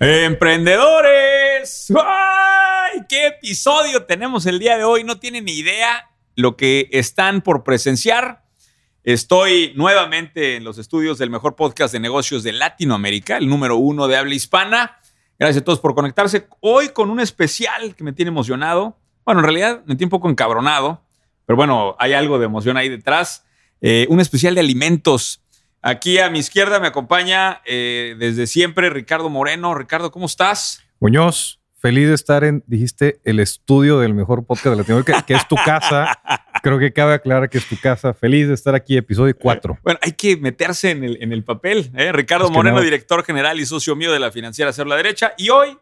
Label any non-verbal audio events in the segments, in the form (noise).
Emprendedores. ¡Ay! ¿Qué episodio tenemos el día de hoy? No tienen ni idea lo que están por presenciar. Estoy nuevamente en los estudios del mejor podcast de negocios de Latinoamérica, el número uno de habla hispana. Gracias a todos por conectarse. Hoy con un especial que me tiene emocionado. Bueno, en realidad me tiene un poco encabronado, pero bueno, hay algo de emoción ahí detrás. Eh, un especial de alimentos. Aquí a mi izquierda me acompaña eh, desde siempre Ricardo Moreno. Ricardo, ¿cómo estás? Muñoz, feliz de estar en, dijiste, el estudio del mejor podcast de Latinoamérica, que es tu casa. (laughs) Creo que cabe aclarar que es tu casa. Feliz de estar aquí, episodio 4. Bueno, hay que meterse en el, en el papel. ¿eh? Ricardo Es que Moreno, no. director general y socio mío de la financiera Hacer la Derecha. Y hoy,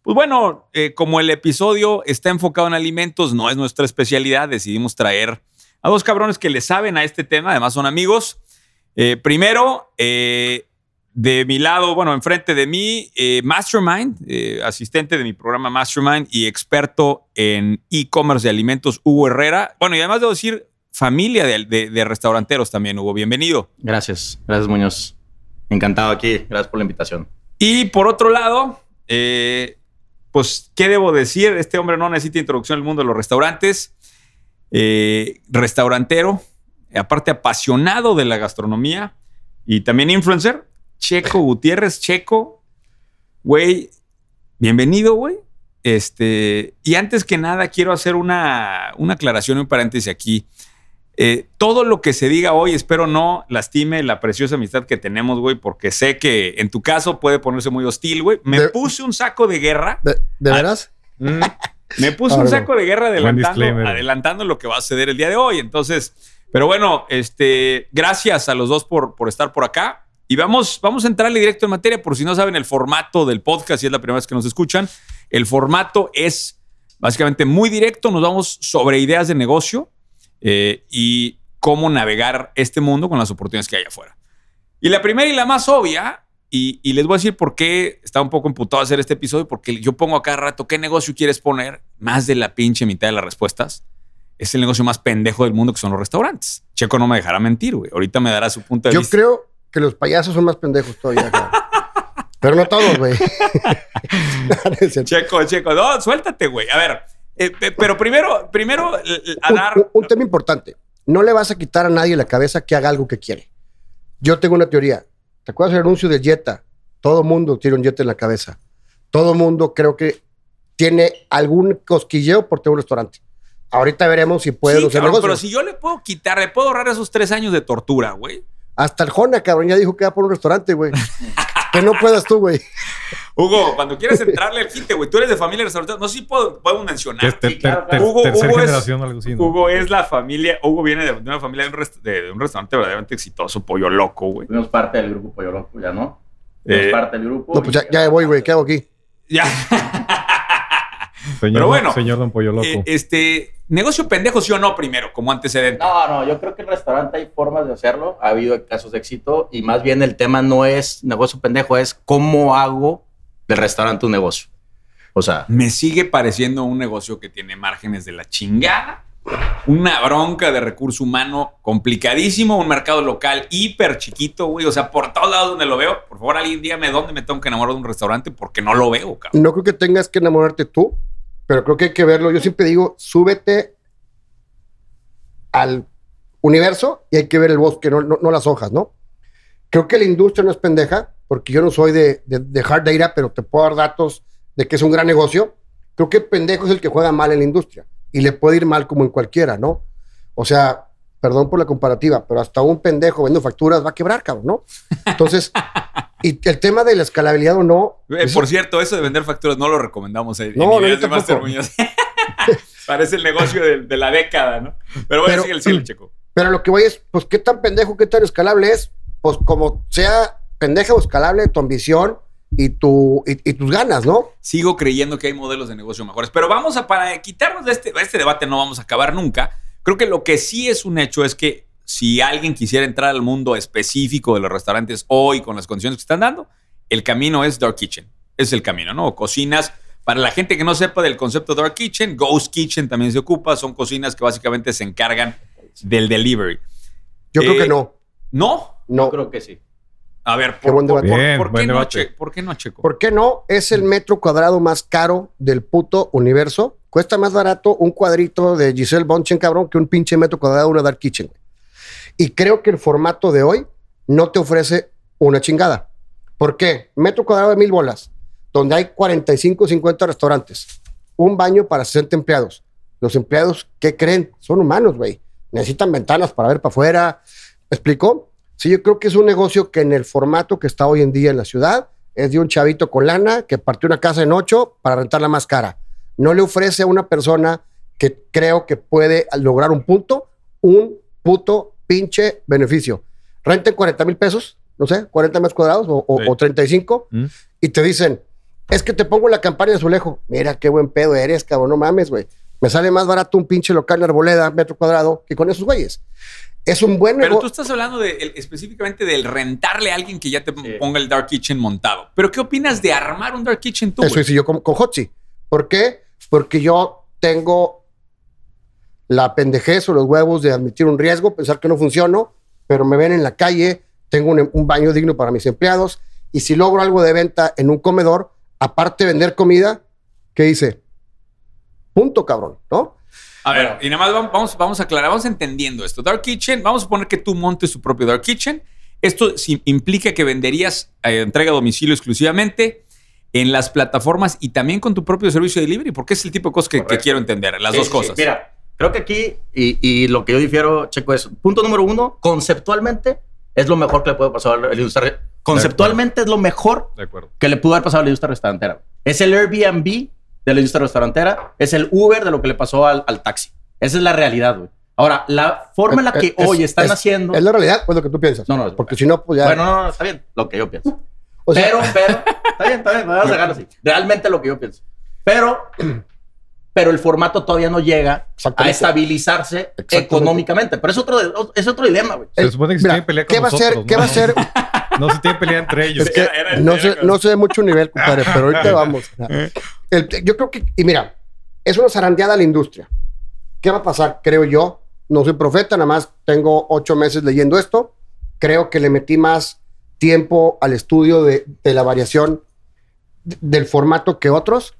pues bueno, eh, como el episodio está enfocado en alimentos, no es nuestra especialidad, decidimos traer a dos cabrones que le saben a este tema, además son amigos. Eh, primero, eh, de mi lado, bueno, enfrente de mí, eh, Mastermind, asistente de mi programa Mastermind y experto en e-commerce de alimentos, Hugo Herrera. Bueno, y además debo decir, familia de, de- de restauranteros también, Hugo. Bienvenido. Gracias, gracias Muñoz. Encantado aquí, gracias por la invitación. Y por otro lado, pues, ¿qué debo decir? Este hombre no necesita introducción al mundo de los restaurantes. Eh, restaurantero, aparte apasionado de la gastronomía y también influencer. Checo Gutiérrez, Checo, güey, bienvenido, güey. Este, y antes que nada, quiero hacer una, una aclaración un paréntesis aquí. Eh, todo lo que se diga hoy, espero no lastime la preciosa amistad que tenemos, güey, porque sé que en tu caso puede ponerse muy hostil, güey. Me De- puse un saco de guerra. ¿De, de Ah, veras? Mm. Me puse (laughs) un saco de guerra adelantando, adelantando lo que va a suceder el día de hoy. Entonces, pero bueno, este, gracias a los dos por, por estar por acá. Y vamos, vamos a entrarle directo en materia, por si no saben el formato del podcast, si es la primera vez que nos escuchan. El formato es básicamente muy directo, nos vamos sobre ideas de negocio eh, y cómo navegar este mundo con las oportunidades que hay afuera. Y la primera y la más obvia, y, y les voy a decir por qué estaba un poco emputado a hacer este episodio, porque yo pongo a cada rato, ¿qué negocio quieres poner? Más de la pinche mitad de las respuestas. Es el negocio más pendejo del mundo que son los restaurantes. Checo no me dejará mentir, güey. Ahorita me dará su punto de Yo vista. creo que los payasos son más pendejos todavía. (laughs) Pero no todos, güey. (laughs) Checo, Checo, no, suéltate, güey. A ver, eh, pe- pero primero, primero a Un, dar... un- un tema importante. No le vas a quitar a nadie la cabeza que haga algo que quiere. Yo tengo una teoría. ¿Te acuerdas del anuncio del Jetta? Todo mundo tiene un Jetta en la cabeza. Todo mundo creo que tiene algún cosquilleo por tener un restaurante. Ahorita veremos si puede Sí, cabrón, pero si yo le puedo quitar, le puedo ahorrar esos tres años de tortura, güey. Hasta el Jona, cabrón, ya dijo que va por un restaurante, güey. (laughs) que no puedas tú, güey. Hugo, cuando quieras entrarle al quite, güey, tú eres de familia restaurante. No sé si puedo, podemos mencionar. Es ter- ter- ter- Hugo- tercera Hugo es- generación o algo así, ¿no? Hugo es la familia, Hugo viene de, de una familia de un, rest- de- de un restaurante verdaderamente exitoso, Pollo Loco, güey. Fuimos parte del grupo Pollo Loco, ya no. Fuimos Eh, parte del grupo. No, pues ya, ya voy, güey. ¿Qué hago aquí? Ya. (laughs) Señor, Pero bueno, señor Don Pollo Loco. Eh, este, negocio pendejo, sí o no, primero, como antecedente. No, no, yo creo que en el restaurante hay formas de hacerlo. Ha habido casos de éxito y más bien el tema no es negocio pendejo, es cómo hago del restaurante un negocio. O sea, Me sigue pareciendo un negocio que tiene márgenes de la chingada. Una bronca de recurso humano complicadísimo, un mercado local hiper chiquito, güey. O sea, por todos lados donde lo veo, por favor, alguien dígame dónde me tengo que enamorar de un restaurante porque no lo veo, cabrón. No creo que tengas que enamorarte tú, pero creo que hay que verlo. Yo siempre digo, súbete al universo y hay que ver el bosque, no, no- las hojas, ¿no? Creo que la industria no es pendeja, porque yo no soy de, de, de hard data, pero te puedo dar datos de que es un gran negocio. Creo que pendejo es el que juega mal en la industria y le puede ir mal como en cualquiera, ¿no? O sea, perdón por la comparativa, pero hasta un pendejo vendo facturas va a quebrar, cabrón, ¿no? Entonces, (laughs) y el tema de la escalabilidad o no. Eh, eso- por cierto, eso de vender facturas no lo recomendamos en, No, en no, de. (laughs) Parece el negocio de, de la década, ¿no? Pero bueno, sigue el cielo, Checo. Pero lo que voy es, pues, ¿qué tan pendejo, qué tan escalable es? Pues, como sea pendeja o escalable tu ambición y, tu, y, y tus ganas, ¿no? Sigo creyendo que hay modelos de negocio mejores. Pero vamos a, para quitarnos de este, este debate, no vamos a acabar nunca. Creo que lo que sí es un hecho es que si alguien quisiera entrar al mundo específico de los restaurantes hoy con las condiciones que están dando, el camino es Dark Kitchen. Es el camino, ¿no? Cocinas. Para la gente que no sepa del concepto Dark Kitchen, Ghost Kitchen también se ocupa. Son cocinas que básicamente se encargan del delivery. Yo Eh, creo que no. ¿No? No. Yo creo que sí. A ver, Qué ¿por, buen por- debate. por- Bien, por qué buen no. Che- ¿por qué no, Checo? ¿Por qué no? Es el metro cuadrado más caro del puto universo. Cuesta más barato un cuadrito de Giselle Bonchen, cabrón, que un pinche metro cuadrado de una Dark Kitchen. Y creo que el formato de hoy no te ofrece una chingada. ¿Por qué? Metro cuadrado de mil bolas, donde hay 45 50 restaurantes, un baño para 60 empleados. Los empleados, ¿qué creen? Son humanos, güey. Necesitan ventanas para ver para afuera. ¿Me explicó? Sí, yo creo que es un negocio que en el formato que está hoy en día en la ciudad es de un chavito con lana que partió una casa en ocho para rentarla más cara. No le ofrece a una persona que creo que puede lograr un punto, un puto pinche beneficio. Renten 40 mil pesos, no sé, 40 metros cuadrados o, o- Sí. o 35 ¿Mm? y te dicen, es que te pongo la campaña de azulejo. Mira qué buen pedo eres, cabrón, no mames, güey. Me sale más barato un pinche local en Arboleda, metro cuadrado, que con esos güeyes. Es un buen Pero tú estás hablando de, el- específicamente del rentarle a alguien que ya te Sí. ponga el Dark Kitchen montado. ¿Pero qué opinas de armar un Dark Kitchen tú? Eso hice yo con, con Hotzi. ¿Por qué? Porque yo tengo la pendejez o los huevos de admitir un riesgo, pensar que no funciono, pero me ven en la calle, tengo un, un baño digno para mis empleados y si logro algo de venta en un comedor, aparte de vender comida, ¿qué hice? Punto, cabrón, ¿no? A ver, y nada más vamos- a aclarar, vamos entendiendo esto. Dark Kitchen, vamos a suponer que tú montes tu propio Dark Kitchen. Esto implica que venderías eh, entrega a domicilio exclusivamente en las plataformas y también con tu propio servicio de delivery, porque es el tipo de cosas que, que quiero entender, las Sí, dos sí, cosas. Mira, creo que aquí, y, y lo que yo difiero, Checo, es punto número uno, conceptualmente es lo mejor que le puede pasar a la industria. Conceptualmente es lo mejor que le pudo haber pasado a la industria restaurantera. Es el Airbnb de la industria restaurantera, es el Uber de lo que le pasó al, al taxi. Esa es la realidad, güey. Ahora, la forma en la que Es- hoy están es- haciendo... ¿Es la realidad o es lo que tú piensas? No, no, es- Porque si no, pues ya... Bueno, no, no, está bien, lo que yo pienso. O sea, pero, pero, (laughs) está bien, está bien, vamos a dejarlo así. Realmente lo que yo pienso. Pero, pero el formato todavía no llega a estabilizarse económicamente. Pero es otro, es otro dilema, güey. Se supone que se Mira, tienen pelea con ¿qué va a nosotros, ser? ¿no? ¿Qué va a ser? No se tienen pelea entre ellos. Es que Era- era- no, era sé, no sé de mucho nivel, compadre, pero ahorita (laughs) vamos. El- yo creo que, y mira, es una zarandeada a la industria. ¿Qué va a pasar? Creo yo. No soy profeta, nada más tengo ocho meses leyendo esto. Creo que le metí más tiempo al estudio de, de la variación de- del formato que otros.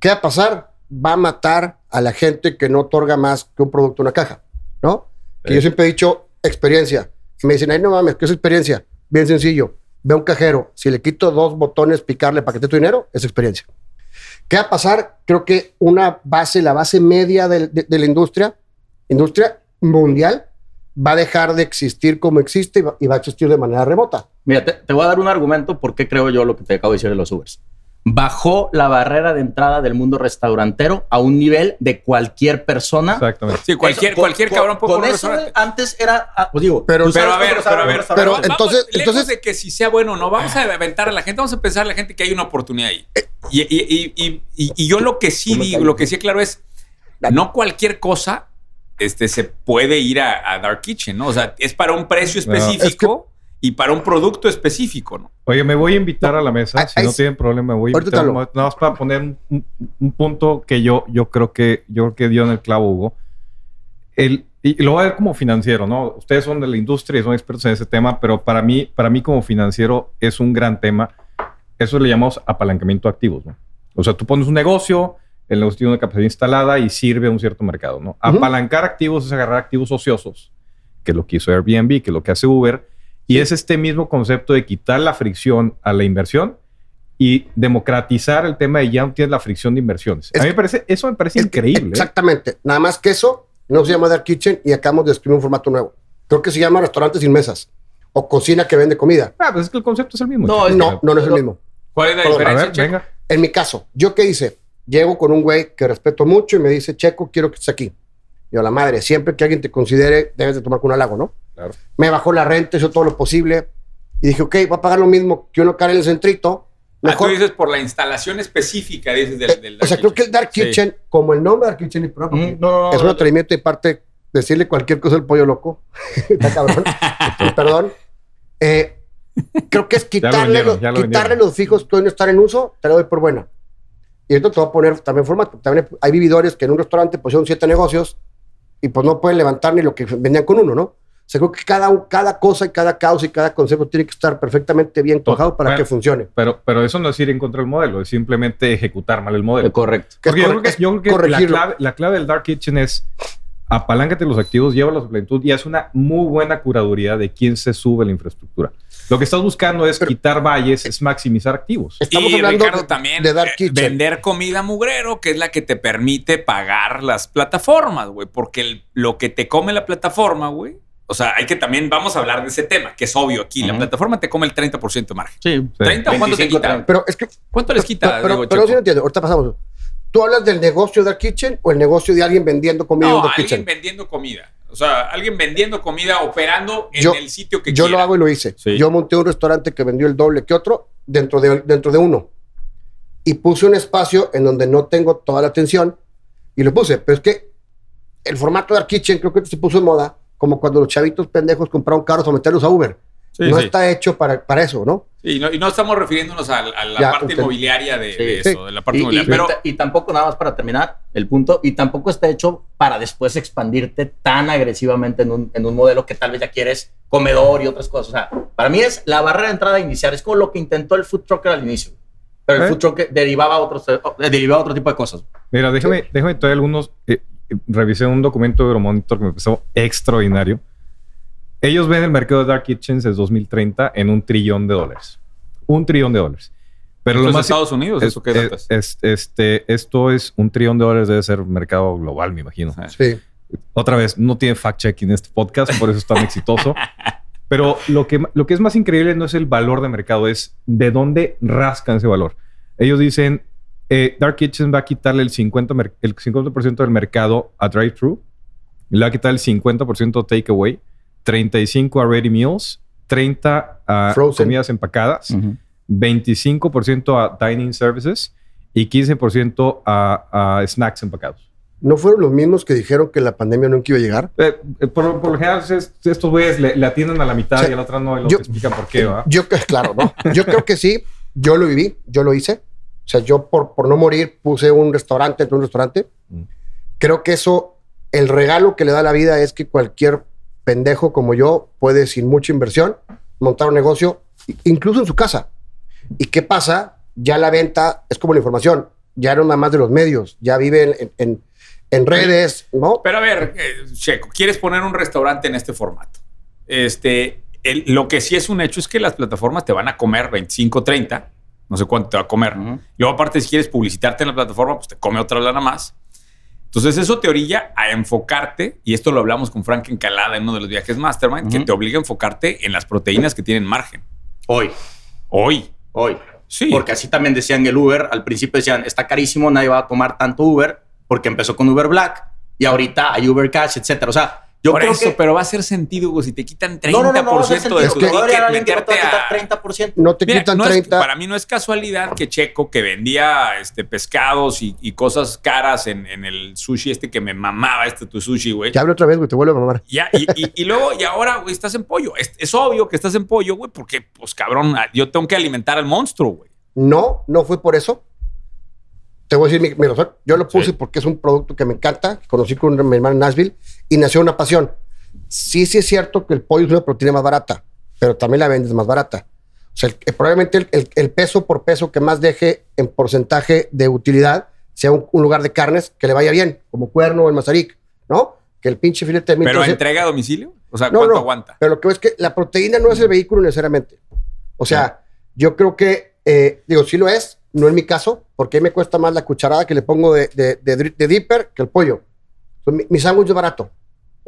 ¿Qué va a pasar? Va a matar a la gente que no otorga más que un producto una caja, ¿no? Que Sí. yo siempre he dicho experiencia. Y me dicen, ay, no mames, ¿qué es experiencia? Bien sencillo. Ve a un cajero. Si le quito dos botones, picarle para que te dé tu dinero, es experiencia. ¿Qué va a pasar? Creo que una base, la base media del- de, de la industria, industria mundial, va a dejar de existir como existe y va, y va a existir de manera remota. Mira, te, te voy a dar un argumento por qué creo yo lo que te acabo de decir de los Ubers. Bajó la barrera de entrada del mundo restaurantero a un nivel de cualquier persona. Exactamente. Sí, cualquier, Eso, con- cualquier con- cabrón puede Con eso antes era, ah, pues digo, Pero- Pero a ver, pero a ver, pero Vamos, entonces- lejos entonces- de que si sea bueno o no, vamos a aventar a la gente, vamos a pensar a la gente que hay una oportunidad ahí. Y, y- y- y- y- y yo lo que sí digo, lo que sí claro es, no cualquier cosa este, se puede ir a, a Dark Kitchen, ¿no? O sea, es para un precio No, es específico y para un producto específico, ¿no? Oye, me voy a invitar a la mesa. Ay, si no tienen problema, me voy a invitar. Nada más para poner un, un- un punto que yo, yo creo que yo creo que dio en el clavo, Hugo. El, y lo voy a ver como financiero, ¿no? Ustedes son de la industria y son expertos en ese tema, pero para mí, para mí como financiero es un gran tema. Eso le llamamos apalancamiento de activos, ¿no? O sea, tú pones un negocio, el negocio tiene una capacidad instalada y sirve a un cierto mercado, ¿no? Apalancar activos es agarrar activos ociosos, que es lo que hizo Airbnb, que es lo que hace Uber, y es este mismo concepto de quitar la fricción a la inversión y democratizar el tema de ya no tienes la fricción de inversiones. Es a mí que- me parece, eso me parece increíble. ¿eh? Exactamente. Nada más que eso no se llama Dark Kitchen y acabamos de escribir un formato nuevo. Creo que se llama restaurante sin mesas o cocina que vende comida. Ah, pues es que el concepto es el mismo. No, No, no, no es el mismo. ¿Cuál es la Perdón, A diferencia? ver, Checo? venga. En mi caso, ¿yo qué hice? Llego con un güey que respeto mucho y me dice, Checo, quiero que estés aquí. Yo, la madre, siempre que alguien te considere, debes de tomar con un halago, ¿no? Claro. Me bajó la renta, hizo todo lo posible. Y dije, ok, va a pagar lo mismo que uno cara en el centrito. Ah, Mejor. tú dices por la instalación específica, dices del, del Eh, o sea, creo que el Dark Sí. Kitchen, como el nombre Dark Kitchen, y perdón, Mm, no, no, no, es un atrevimiento de parte decirle cualquier cosa al pollo loco. (laughs) Está cabrón. (laughs) Perdón. Eh, creo que es lo quitarle, vendieron, los, lo quitarle los fijos que hoy no están en uso, te lo doy por buena. Y esto te voy a poner también formato. También hay vividores que en un restaurante pusieron siete negocios y pues no pueden levantar ni lo que vendían con uno, ¿no? O sea, creo que cada, cada cosa y cada causa y cada concepto tiene que estar perfectamente bien trabajado para Bueno, que funcione. Pero, pero eso no es ir en contra del modelo, es simplemente ejecutar mal el modelo. Correcto. Porque yo creo que, yo creo que la, clave, la clave del Dark Kitchen es apaláncate los activos, llévalos a plenitud y haz una muy buena curaduría de quién se sube la infraestructura. Lo que estás buscando es Pero- quitar valles, es maximizar activos. Estamos y hablando Ricardo de- también de Dark eh, Kitchen. vender comida mugrero, que es la que te permite pagar las plataformas, güey, porque el- lo que te come la plataforma, güey, o sea, hay que también vamos a hablar de ese tema, que es obvio aquí, la plataforma te come el 30% de margen. Sí. Sí. 30 o cuánto te 25, quita? Pero es que. ¿Cuánto les quita? Pero, digo, pero no entiendo. Ahorita pasamos. ¿Tú hablas del negocio de Kitchen o el negocio de alguien vendiendo comida en no, Dark alguien Kitchen? vendiendo comida. O sea, alguien vendiendo comida, operando en Yo- el sitio que Yo quiera. lo hago y lo hice. Sí. Yo monté un restaurante que vendió el doble que otro dentro de, dentro de uno. Y puse un espacio en donde no tengo toda la atención y lo puse. Pero es que el formato de Kitchen creo que se puso de moda como cuando los chavitos pendejos compraron carros para meterlos a Uber. Sí, no sí. está hecho para, para eso, ¿no? Sí, no- y no estamos refiriéndonos a, a la Ya, parte usted- inmobiliaria de, Sí. de Sí. eso, de la parte Y, y- inmobiliaria. Pero y ta- y tampoco, nada más para terminar el punto, y tampoco está hecho para después expandirte tan agresivamente en un, en un modelo que tal vez ya quieres comedor y otras cosas. O sea, para mí es la barrera de entrada inicial, es como lo que intentó el food trucker al inicio. Pero el ¿Eh? food trucker derivaba a, otros, eh, derivaba a otro tipo de cosas. Mira, déjame, déjame traer algunos. eh, eh, revisé un documento de Euromonitor que me pareció extraordinario. Ellos ven el mercado de Dark Kitchens desde 2030 en un trillón de dólares. Un trillón de dólares. Pero ¿esto lo es más. Estados Unidos, es- ¿eso qué es- datas? es- este, esto es un trillón de dólares, debe ser mercado global, me imagino. Sí. Otra vez, no tiene fact-checking este podcast, por eso es tan exitoso. (laughs) Pero lo que, lo que es más increíble no es el valor de mercado, es de dónde rascan ese valor. Ellos dicen, eh, Dark Kitchen va a quitarle el 50%, mer- el 50 del mercado a drive-thru, le va a quitar el 50% a takeaway, 35 a ready meals, 30 a Frozen. comidas empacadas, 25% a dining services y 15% a, a snacks empacados. ¿No fueron los mismos que dijeron que la pandemia nunca iba a llegar? Eh, eh, por, por lo general, es- estos güeyes le, le atienden a la mitad Sí. y a la otra no, y Yo- explican por qué, ¿va? Yo, claro, ¿no? Yo creo que sí. Yo lo viví, yo lo hice. O sea, yo por, por no morir puse un restaurante entre un restaurante. Mm. Creo que eso, el regalo que le da la vida es que cualquier pendejo como yo puede, sin mucha inversión, montar un negocio, incluso en su casa. ¿Y qué pasa? Ya la venta es como la información. Ya no nada más de los medios. Ya vive en, en- redes, ¿no? Pero a ver, eh, Checo, ¿quieres poner un restaurante en este formato? Este, el- lo que sí es un hecho es que las plataformas te van a comer 25, 30, no sé cuánto te va a comer. Ujú. Luego, aparte, si quieres publicitarte en la plataforma, pues te come otra lana más. Entonces, eso te orilla a enfocarte, y esto lo hablamos con Frank Encalada en uno de los viajes Mastermind, que te obliga a enfocarte en las proteínas que tienen margen. Hoy, Hoy. hoy. Sí. Porque así también decían el Uber. Al principio decían, está carísimo, nadie va a tomar tanto Uber, porque empezó con Uber Black y ahorita hay Uber Cash, etcétera. O sea, yo Por creo eso, que... pero va a hacer sentido, güey, si te quitan 30% no, de tu Que ticket, que no te meterte va a a... quitar 30%. No te Mira, quitan no es- 30. para mí no es casualidad que Checo, que vendía este, pescados y, y cosas caras en, en el sushi este que me mamaba este tu sushi, güey. Ya hablo otra vez, güey, te vuelvo a mamar. Ya, y, y- y luego, y ahora, güey, estás en pollo. Es, es obvio que estás en pollo, güey, porque, pues, cabrón, yo tengo que alimentar al monstruo, güey. No, no fue por eso. Te voy a decir mi, mi razón. Yo lo puse Sí. porque es un producto que me encanta. Conocí con mi hermano en Nashville y nació una pasión. Sí, sí es cierto que el pollo es una proteína más barata, pero también la vendes más barata. O sea, el- probablemente el, el- el peso por peso que más deje en porcentaje de utilidad sea un, un lugar de carnes que le vaya bien, como cuerno o el mazaric, ¿no? Que el pinche filete de Pero 1300 entrega a domicilio. O sea, ¿cuánto no, aguanta? Pero lo que es que la proteína no es el vehículo necesariamente. O sea, yo creo que, eh, digo, sí lo es, no en mi caso, porque me cuesta más la cucharada que le pongo de, de, de, de dipper que el pollo. Entonces, mi, mi sándwich es barato.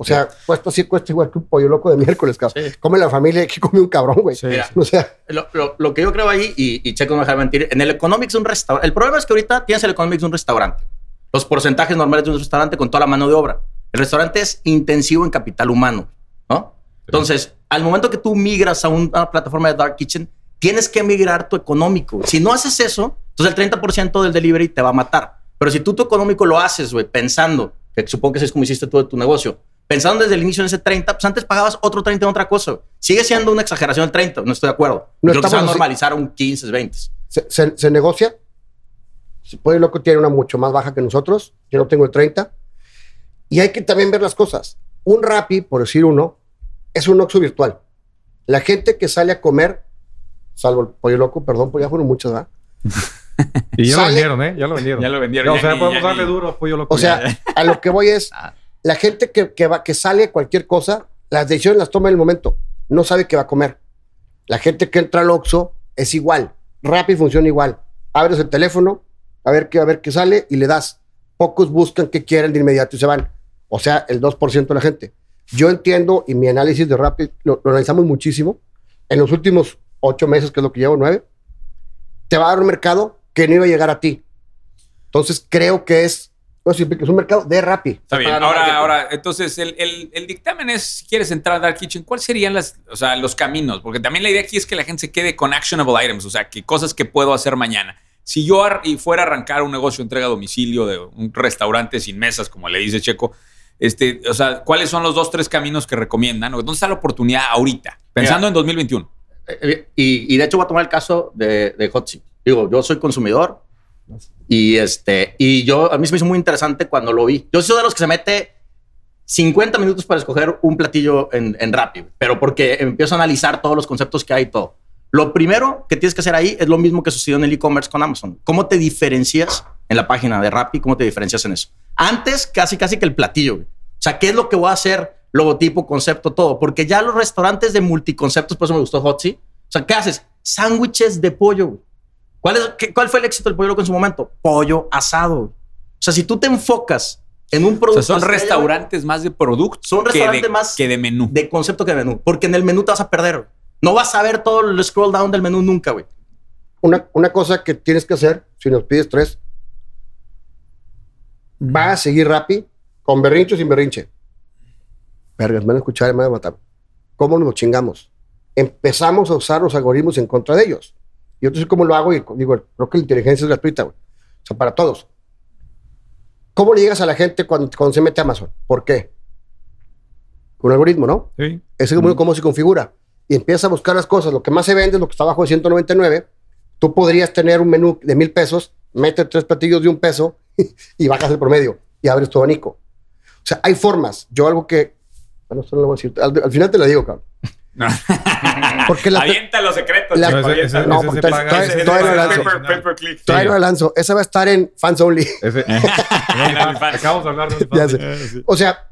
O sea, cuesta así, cuesta igual que un pollo loco de miércoles, cabrón. Sí. Come la familia que come un cabrón, güey. Mira, O sea, lo, lo- lo que yo creo ahí, y, y Checo no me deja mentir, en el Economics de un restaurante, el problema es que ahorita tienes el Economics de un restaurante, los porcentajes normales de un restaurante con toda la mano de obra. El restaurante es intensivo en capital humano, ¿no? Entonces, al momento que tú migras a una plataforma de Dark Kitchen, tienes que migrar tu económico. Si no haces eso, entonces el 30% del delivery te va a matar. Pero si tú tu económico lo haces, güey, pensando, que supongo que es como hiciste tú de tu negocio, pensando desde el inicio en ese 30, pues antes pagabas otro 30 en otra cosa. Sigue siendo una exageración el 30, no estoy de acuerdo. No Creo que se va a así. normalizar un 15, 20. se, se- se negocia. Si puede loco tiene una mucho más baja que nosotros. Yo no tengo el 30. Y hay que también ver las cosas. Un Rappi, por decir uno, es un Oxxo virtual. La gente que sale a comer, salvo el pollo loco, perdón, pues ya fueron muchas, ¿verdad? (laughs) Y ya lo Sale- vendieron, ¿eh? Ya lo vendieron. Ya lo vendieron. o sea, ni- podemos darle ni- duro a pollo loco. O sea, (laughs) a lo que voy es, la gente que, que, va, que sale a cualquier cosa, las decisiones las toma en el momento. No sabe qué va a comer. La gente que entra al Oxxo es igual. Rápido funciona igual. Abres el teléfono, a ver qué, a ver qué sale y le das. Pocos buscan qué quieren de inmediato y se van. O sea, el 2% de la gente. Yo entiendo y mi análisis de Rapid lo, lo analizamos muchísimo. En los últimos ocho meses, que es lo que llevo, nueve, te va a dar un mercado que no iba a llegar a ti. Entonces creo que es, que es un mercado de Rappi. Está bien. Ahora, ahora, entonces, el, el- el dictamen es, si quieres entrar a Dark Kitchen, ¿cuáles serían las, o sea, los caminos? Porque también la idea aquí es que la gente se quede con actionable items, o sea, que cosas que puedo hacer mañana. Si yo fuera a arrancar un negocio de entrega a domicilio de un restaurante sin mesas, como le dice Checo, este, o sea, ¿cuáles son los dos, tres caminos que recomiendan? ¿Dónde está la oportunidad ahorita? Pensando en 2021. Eh, Y, y de hecho voy a tomar el caso de, de. Digo, yo soy consumidor y este y yo a mí se me hizo muy interesante cuando lo vi. Yo soy de los que se mete 50 minutos para escoger un platillo en, en Rappi, pero porque empiezo a analizar todos los conceptos que hay y todo. Lo primero que tienes que hacer ahí es lo mismo que sucedió en el e-commerce con Amazon. ¿Cómo te diferencias en la página de Rappi? ¿Cómo te diferencias en eso? Antes, casi, casi que el platillo. O sea, ¿qué es lo que voy a hacer? Logotipo, concepto, todo. Porque ya los restaurantes de multiconceptos, por eso me gustó Hotzi. O sea, ¿qué haces? Sándwiches de pollo. güey. ¿Cuál, es, qué- ¿Cuál fue el éxito del pollo loco en su momento? Pollo asado. O sea, si tú te enfocas en un O producto... sea, son estrella, restaurantes más de producto Son que, restaurantes de, más que de menú. de concepto que de menú. Porque en el menú te vas a perder. No vas a ver todo el scroll down del menú nunca, güey. Una, una cosa que tienes que hacer, si nos pides tres, va a seguir Rappi con berrinche o sin berrinche. Vergas, me van a escuchar y me van a matar. ¿Cómo nos chingamos? Empezamos a usar los algoritmos en contra de ellos. Y sé cómo lo hago y digo, creo que la inteligencia es gratuita, güey. O sea, para todos. ¿Cómo le llegas a la gente cuando, cuando se mete a Amazon? ¿Por qué? Con un algoritmo, ¿no? Sí. Ese es como cómo se configura. Y empiezas a buscar las cosas. Lo que más se vende es lo que está abajo de 199. Tú podrías tener un menú de mil pesos, metes tres platillos de un peso (laughs) y bajas el promedio y abres tu abanico. O sea, hay formas. Yo algo que... Bueno, esto no lo voy a decir. Al, al final te lo digo, cabrón. No. (laughs) Porque la- Avienta los secretos. la- Chico, No, ese-. No, se todavía- paga- todavía- ese- todavía ese no lanzo. paga Pay per- pay adicional. per click. Todavía no la lanzo. Esa va a estar en Fans Only. Ese- (laughs) Acabamos de hablar de un Ya sé. O sea,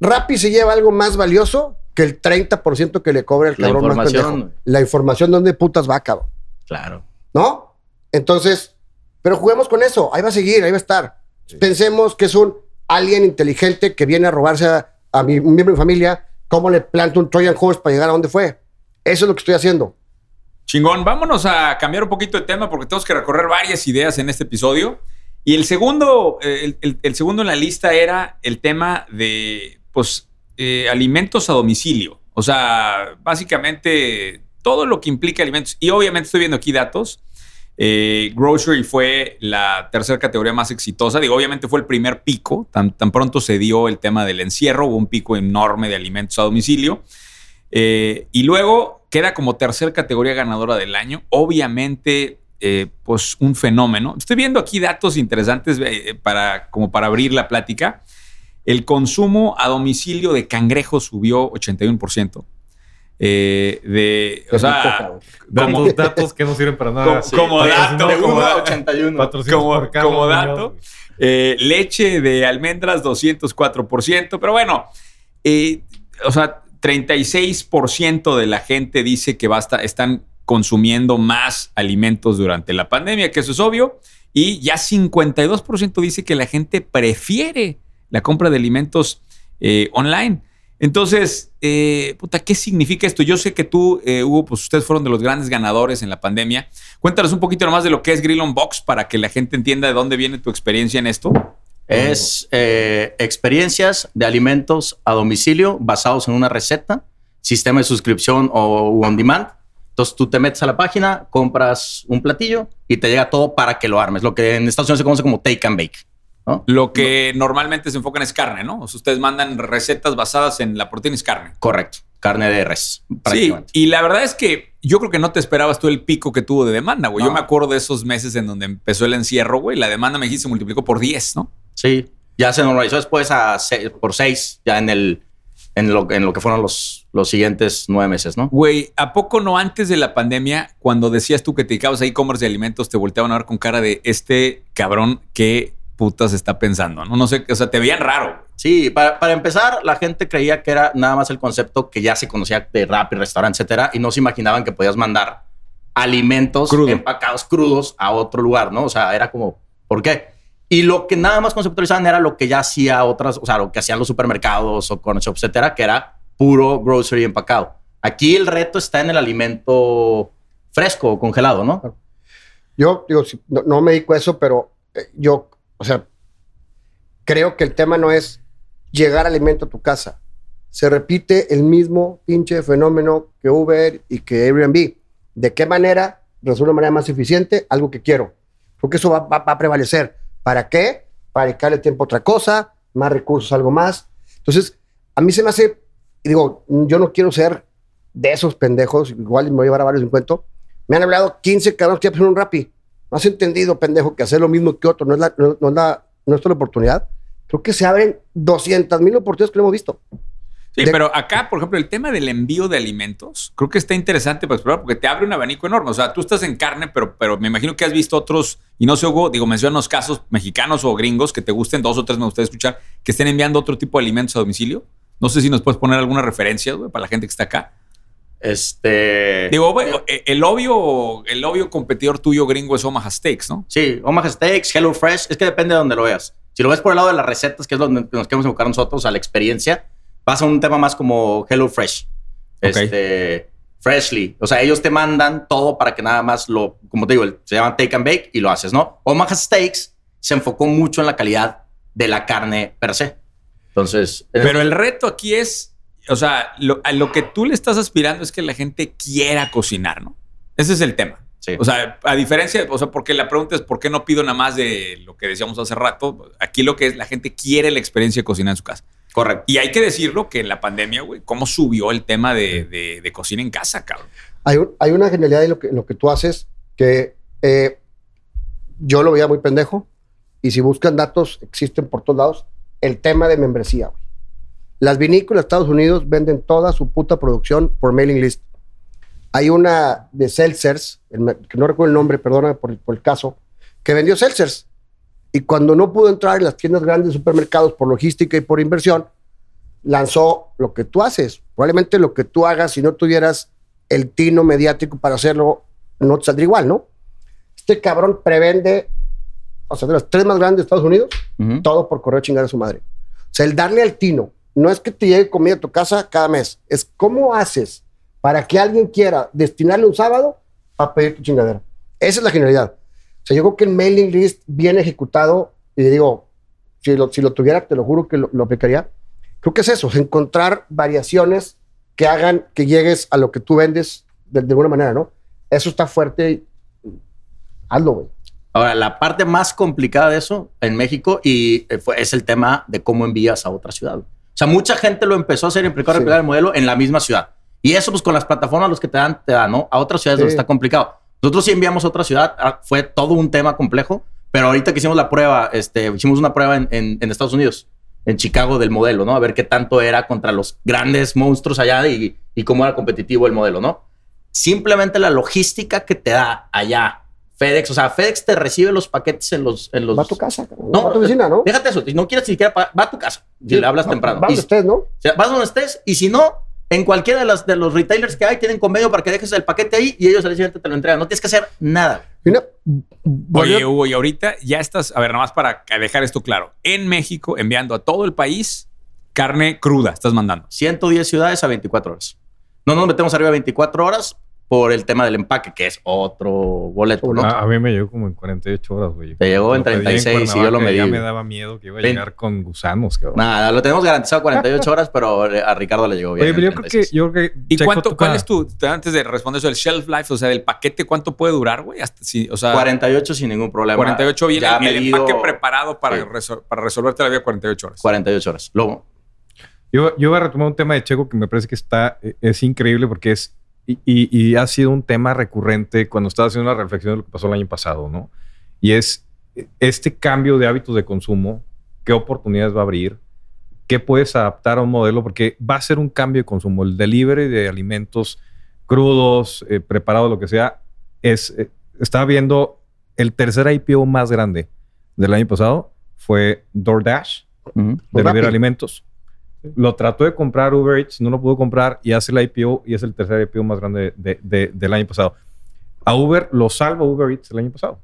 Rappi se lleva algo más valioso que el 30% que le cobra el La cabrón más información, güey. La información, ¿dónde putas va, cabrón? Claro. ¿no? Entonces, pero juguemos con eso, ahí va a seguir, ahí va a estar. Pensemos que es un alien inteligente que viene a robarse a, a mi un miembro de mi familia, cómo le planto un Trojan Horse para llegar a donde fue. Eso es lo que estoy haciendo. Chingón, vámonos a cambiar un poquito de tema porque tenemos que recorrer varias ideas en este episodio. Y el segundo, eh, el, segundo en la lista era el tema de, pues, eh, alimentos a domicilio. O sea, básicamente todo lo que implica alimentos. Y obviamente estoy viendo aquí datos. Eh, grocery fue la tercera categoría más exitosa. Digo, obviamente fue el primer pico. Tan, pronto se dio el tema del encierro, hubo un pico enorme de alimentos a domicilio. Eh, y luego queda como tercer categoría ganadora del año. Obviamente, eh, pues un fenómeno. Estoy viendo aquí datos interesantes para, como para abrir la plática. El consumo a domicilio de cangrejos subió 81%. Eh, de, o sea, como, (laughs) Datos, que no sirven para nada. como- como dato, De como 1 a dato. 81. Patrocinados como- por Carlos como Muñoz. dato. Eh, leche de almendras 204%, pero bueno, eh, o sea, 36% de la gente dice que basta, están consumiendo más alimentos durante la pandemia, que eso es obvio, y ya 52% dice que la gente prefiere la compra de alimentos eh, online. Entonces, eh, puta, ¿qué significa esto? Yo sé que tú, eh, Hugo, pues ustedes fueron de los grandes ganadores en la pandemia. Cuéntanos un poquito nomás de lo que es Grill on Box para que la gente entienda de dónde viene tu experiencia en esto. Es eh, experiencias de alimentos a domicilio basados en una receta, sistema de suscripción o on demand. Entonces tú te metes a la página, compras un platillo y te llega todo para que lo armes. Lo que en Estados Unidos se conoce como take and bake. ¿No? Lo que normalmente se enfocan es carne, ¿no? O sea, ustedes mandan recetas basadas en la proteína es carne. Correcto. Carne de res. Sí, prácticamente. y la verdad es que yo creo que no te esperabas tú el pico que tuvo de demanda, güey. Yo me acuerdo de esos meses en donde empezó el encierro, güey. La demanda me dijiste se multiplicó por 10, ¿no? Sí. Ya se normalizó después a se- por seis, ya en el en lo, en lo que fueron los, los siguientes nueve meses, ¿no? Güey, ¿a poco no antes de la pandemia, cuando decías tú que te dedicabas a e-commerce de alimentos, te volteaban a ver con cara de este cabrón qué putas está pensando? No, no sé, o sea, te veían raro. Sí, para, para empezar, la gente creía que era nada más el concepto que ya se conocía de rap y restaurante, etcétera, y no se imaginaban que podías mandar alimentos Crudo. empacados crudos a otro lugar, ¿no? O sea, era como, ¿por qué? Y lo que nada más conceptualizaban era lo que ya hacía otras, o sea, lo que hacían los supermercados o corner shops, etcétera, que era puro grocery empacado. Aquí el reto está en el alimento fresco o congelado, ¿no? Yo, digo, no me dedico a eso, pero eh, yo, o sea, creo que el tema no es llegar alimento a tu casa. Se repite el mismo pinche fenómeno que Uber y que Airbnb. ¿De qué manera resuelve de manera más eficiente algo que quiero? Porque eso va, a prevalecer. ¿Para qué? Para dedicarle tiempo a otra cosa, más recursos, algo más. Entonces, a mí se me hace, digo, yo no quiero ser de esos pendejos, igual me voy a llevar a varios en. Me han hablado 15 cabrones que ya un rapi. No has entendido, pendejo, que hacer lo mismo que otro no es la, no, no es la, no es la oportunidad. Creo que se abren 200 mil oportunidades que no hemos visto. Sí, De- pero acá, por ejemplo, el tema del envío de alimentos, creo que está interesante para explorar porque te abre un abanico enorme. O sea, tú estás en carne, pero, pero me imagino que has visto otros, y no sé, Hugo, digo, menciona unos casos mexicanos o gringos que te gusten, dos o tres me gustaría escuchar, que estén enviando otro tipo de alimentos a domicilio. No sé si nos puedes poner alguna referencia, güey, para la gente que está acá. Este. Digo, güey, eh, el obvio, el obvio competidor tuyo gringo es Omaha Steaks, ¿no? Sí, Omaha Steaks, Hello Fresh, es que depende de donde lo veas. Si lo ves por el lado de las recetas, que es donde nos queremos enfocar nosotros, a la experiencia, vas a un tema más como Hello Fresh. Este, Freshly. O sea, ellos te mandan todo para que nada más lo, como te digo, se llama take and bake y lo haces, ¿no? Omaha Steaks se enfocó mucho en la calidad de la carne per se. Entonces, eh, Pero el reto aquí es, o sea, lo, a lo que tú le estás aspirando es que la gente quiera cocinar, ¿no? Ese es el tema. sí. O sea, a diferencia, o sea, porque la pregunta es por qué no pido nada más de lo que decíamos hace rato. Aquí lo que es, la gente quiere la experiencia de cocinar en su casa. correcto. Y hay que decirlo que en la pandemia, güey, cómo subió el tema de, de- de cocina en casa, cabrón. Hay, un- hay una genialidad en lo que, en lo que tú haces que eh, yo lo veía muy pendejo. Y si buscan datos, existen por todos lados. El tema de membresía. güey. Las vinícolas de Estados Unidos venden toda su puta producción por mailing list. Hay una de Seltzers, que no recuerdo el nombre, perdóname por, el- por el caso, que vendió Seltzers. Y cuando no pudo entrar en las tiendas grandes de supermercados por logística y por inversión, lanzó lo que tú haces. Probablemente lo que tú hagas, si no tuvieras el tino mediático para hacerlo, no te saldría igual, ¿no? Este cabrón prevende, o sea, de los tres más grandes de Estados Unidos, Ujú. todo por correo chingar a su madre. O sea, el darle al tino, no es que te llegue comida a tu casa cada mes, es cómo haces para que alguien quiera destinarle un sábado a pedir tu chingadera. Esa es la genialidad. O sea, yo creo que el mailing list bien ejecutado, y digo, si lo, si lo tuviera, te lo juro que lo, lo aplicaría. Creo que es eso, es encontrar variaciones que hagan que llegues a lo que tú vendes de, de alguna manera, ¿no? Eso está fuerte. Hazlo, güey. Ahora, la parte más complicada de eso en México y eh, es el tema de cómo envías a otra ciudad. Sea, mucha gente lo empezó a hacer, empezó a Sí. replicar el modelo en la misma ciudad. Y eso, pues con las plataformas, los que te dan, te dan, ¿no? A otras ciudades donde Sí. está complicado. Nosotros sí enviamos a otra ciudad, ah, fue todo un tema complejo, pero ahorita que hicimos la prueba, este, hicimos una prueba en, en- en Estados Unidos, en Chicago del modelo, ¿no? A ver qué tanto era contra los grandes monstruos allá y, y cómo era competitivo el modelo, ¿no? Simplemente la logística que te da allá FedEx, o sea, FedEx te recibe los paquetes en los... En los Va a tu casa. No, va a tu vecina, ¿no? Déjate eso, si no quieres ni siquiera, va a tu casa, si Sí, le hablas va- temprano. Va Y- donde estés, ¿no? o sea, vas donde estés y si no, en cualquiera de, las, de los retailers que hay, tienen convenio para que dejes el paquete ahí y ellos al siguiente te lo entregan. No tienes que hacer nada. Una- Oye, Hugo, y ahorita ya estás, a ver, nada más para dejar esto claro. En México, enviando a todo el país carne cruda, estás mandando. 110 ciudades a 24 horas. No nos metemos arriba de 24 horas por el tema del empaque, que es otro boleto, ¿no? A, mí me llegó como en 48 horas, güey. Te llegó en Lo pedí 36 y yo lo medí. Ya me daba miedo que iba a llegar con gusanos, cabrón. Nada, lo tenemos garantizado 48 horas, pero a Ricardo le llegó bien. Oye, en pero yo creo que, 36. yo creo que ¿Y cuánto, cuál es tu, antes de responder eso, el shelf life, o sea, del paquete, cuánto puede durar, güey? Hasta si, o sea, 48 sin ningún problema. 48 viene Ya el, el empaque preparado para, Sí. resol- para resolverte la vida 48 horas. 48 horas. Luego, Yo, yo voy a retomar un tema de Checo que me parece que está, eh, es increíble porque es, y, y- y ha sido un tema recurrente cuando estaba haciendo una reflexión de lo que pasó el año pasado, ¿no? Y es eh, este cambio de hábitos de consumo, qué oportunidades va a abrir qué puedes adaptar a un modelo, porque va a ser un cambio de consumo. El delivery de alimentos crudos, eh, preparados, lo que sea, es, eh, estaba viendo el tercer IPO más grande del año pasado fue DoorDash, Ujú. de Rappi. alimentos. Lo trató de comprar Uber Eats, no lo pudo comprar y hace el IPO y es el tercer IPO más grande de- de- del año pasado. A Uber lo salva Uber Eats el año pasado.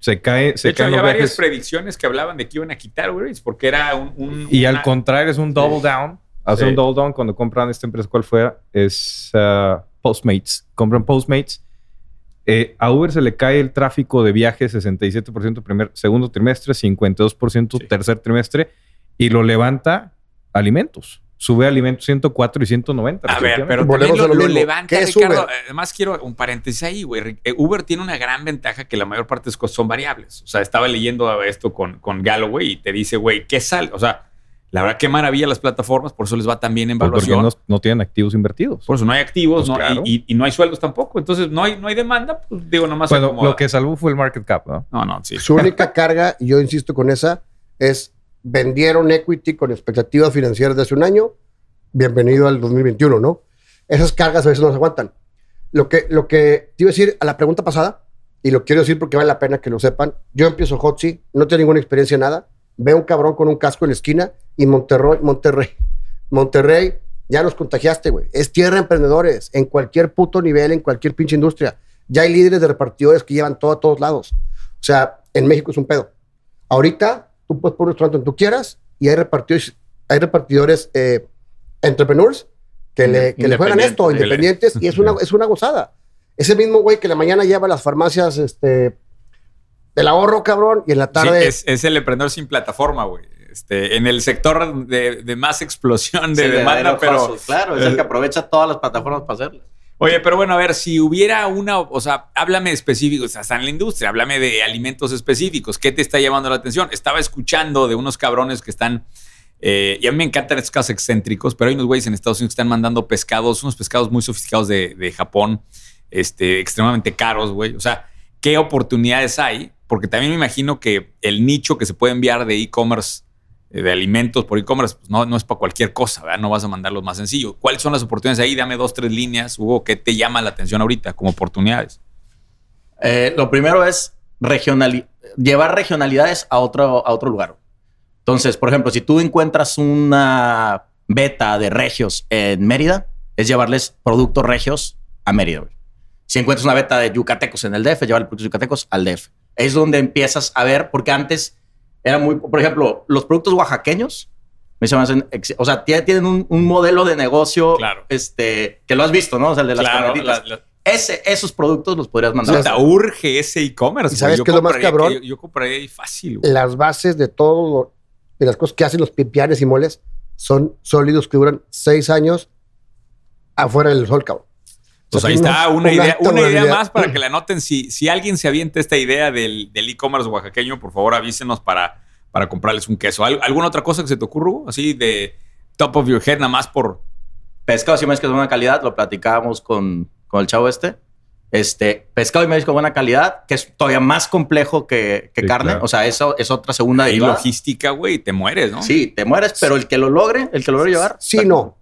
Se cae, se De hecho, caen había varias predicciones que hablaban de que iban a quitar Uber Eats porque era un... un- y al una- contrario es un double down. Hace Sí. un double down cuando compran esta empresa cual fuera es uh, Postmates. Compran Postmates. Eh, a Uber se le cae el tráfico de viajes 67% primer, segundo trimestre, 52% Sí. tercer trimestre y lo levanta alimentos. Sube alimentos 104 y 190. A ver, pero también a lo, lo levanta, ¿Qué es Ricardo. Uber? Además, quiero un paréntesis ahí, güey. Eh, Uber tiene una gran ventaja que la mayor parte de sus cosas son variables. O sea, estaba leyendo esto con, con Galloway y te dice, güey, ¿qué sale? O sea, la verdad, qué maravilla las plataformas, por eso les va tan bien en Pues porque evaluación. no, no tienen activos invertidos. Por eso no hay activos Pues no, claro. y, y- y no hay sueldos tampoco. Entonces, no hay, no hay demanda. Pues digo, nomás. Bueno, lo que salvó fue el market cap, ¿no? No, no, sí. Su única carga, y yo insisto con esa, es vendieron equity con expectativas financieras de hace un año. Bienvenido al 2021, ¿no? Esas cargas a veces no se aguantan. Lo que, lo que te iba a decir a la pregunta pasada, y lo quiero decir porque vale la pena que lo sepan, yo empiezo Hotzi, no tengo ninguna experiencia en nada, veo un cabrón con un casco en la esquina y Monterrey, Monterrey, Monterrey, ya los contagiaste, güey. Es tierra de emprendedores, en cualquier puto nivel, en cualquier pinche industria. Ya hay líderes de repartidores que llevan todo a todos lados. O sea, en México es un pedo. Ahorita tú puedes poner un restaurante donde tú quieras y hay repartidores, hay repartidores eh, entrepreneurs que le, que le juegan esto, Independientes. y es una, es una gozada. Ese mismo güey que en la mañana lleva a las farmacias este, del ahorro, cabrón, y en la Sí, tarde... es, es el emprendedor sin plataforma, güey. Este, en el sector de, de más explosión de Sí, demanda, pero. claro, es el que aprovecha todas las plataformas para hacerlo. Oye, pero bueno, a ver, si hubiera una, o sea, háblame de específicos, o sea, está en la industria, háblame de alimentos específicos, ¿qué te está llamando la atención? Estaba escuchando de unos cabrones que están, eh, y a mí me encantan estos casos excéntricos, pero hay unos güeyes en Estados Unidos que están mandando pescados, unos pescados muy sofisticados de, de Japón, este, extremadamente caros, güey. O sea, ¿qué oportunidades hay? Porque también me imagino que el nicho que se puede enviar de e-commerce, de alimentos por e-commerce, pues no, no es para cualquier cosa, ¿verdad? No vas a mandarlos más sencillo. ¿Cuáles son las oportunidades ahí? Dame dos, tres líneas, Hugo, ¿qué te llama la atención ahorita como oportunidades? Eh, lo primero es llevar regionalidades a otro, a otro lugar. Entonces, por ejemplo, si tú encuentras una beta de regios en Mérida, es llevarles productos regios a Mérida. Si encuentras una beta de yucatecos en el DF, llevar productos yucatecos al DF. Es donde empiezas a ver, porque antes era muy, por ejemplo, los productos oaxaqueños, me se me hacen o sea, tie- tienen un, un modelo de negocio, Claro. este, que lo has visto, ¿no? O sea, el de las. Ese, esos productos los podrías mandar. Neta, urge ese e-commerce. ¿Y sabes qué es lo más cabrón? Yo, yo compraría ahí fácil. güey. las bases de todo lo- de las cosas que hacen los pipianes y moles son sólidos que duran seis años afuera del sol, cabrón. Pues ahí está una- idea, una idea más para que la anoten. Si, si alguien se avienta esta idea del del e-commerce oaxaqueño, por favor avísenos para, para comprarles un queso. ¿Al- ¿Alguna otra cosa que se te ocurra? Así de top of your head, nada más por... Pescado y mariscos de buena calidad, lo platicábamos con, con el chavo este. Este, pescado y marisco de buena calidad, que es todavía más complejo que, que Sí, carne. claro. O sea, eso es otra segunda derivada. logística, güey, y te mueres, ¿no? Sí, te mueres, pero el que lo logre, el que lo logre llevar. Sí, no.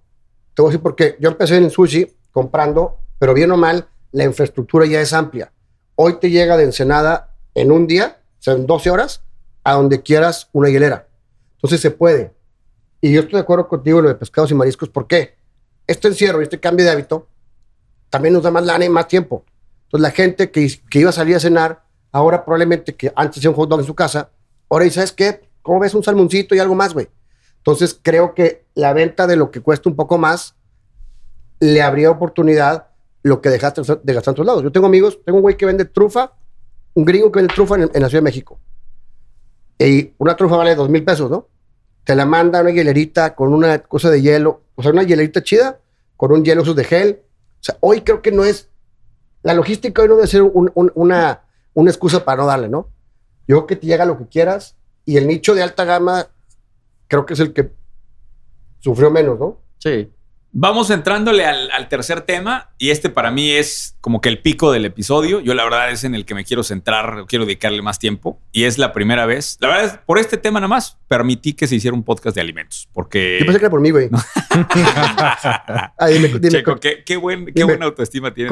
Te voy a decir porque yo empecé en sushi comprando, pero bien o mal, la infraestructura ya es amplia. Hoy te llega de Ensenada en un día, o sea, en 12 horas, a donde quieras una hielera. Entonces se puede. Y yo estoy de acuerdo contigo en lo de pescados y mariscos. ¿Por qué? Este encierro y este cambio de hábito también nos da más lana y más tiempo. Entonces la gente que, que iba a salir a cenar, ahora probablemente que antes hacía un hot en su casa, ahora dice, ¿sabes qué? ¿Cómo ves un salmoncito y algo más, güey? Entonces creo que la venta de lo que cuesta un poco más le habría oportunidad lo que dejaste de gastar en otros lados. Yo tengo amigos, tengo un güey que vende trufa, un gringo que vende trufa en, la Ciudad de México. Y una trufa vale dos mil pesos, ¿no? Te la manda una hielerita con una cosa de hielo, o sea, una hielerita chida, con un hielo de gel. O sea, hoy creo que no es, la logística hoy no debe ser un- un- una, una excusa para no darle, ¿no? Yo creo que te llega lo que quieras y el nicho de alta gama creo que es el que sufrió menos, ¿no? Sí. Vamos entrándole al, al tercer tema y este para mí es como que el pico del episodio. Yo la verdad es en el que me quiero centrar, quiero dedicarle más tiempo y es la primera vez. La verdad es, por este tema nada más, permití que se hiciera un podcast de alimentos porque... Yo pensé que era por mí, güey. Ah, (laughs) dime, dime. Checo, qué, qué buen- qué dime. buena autoestima tiene.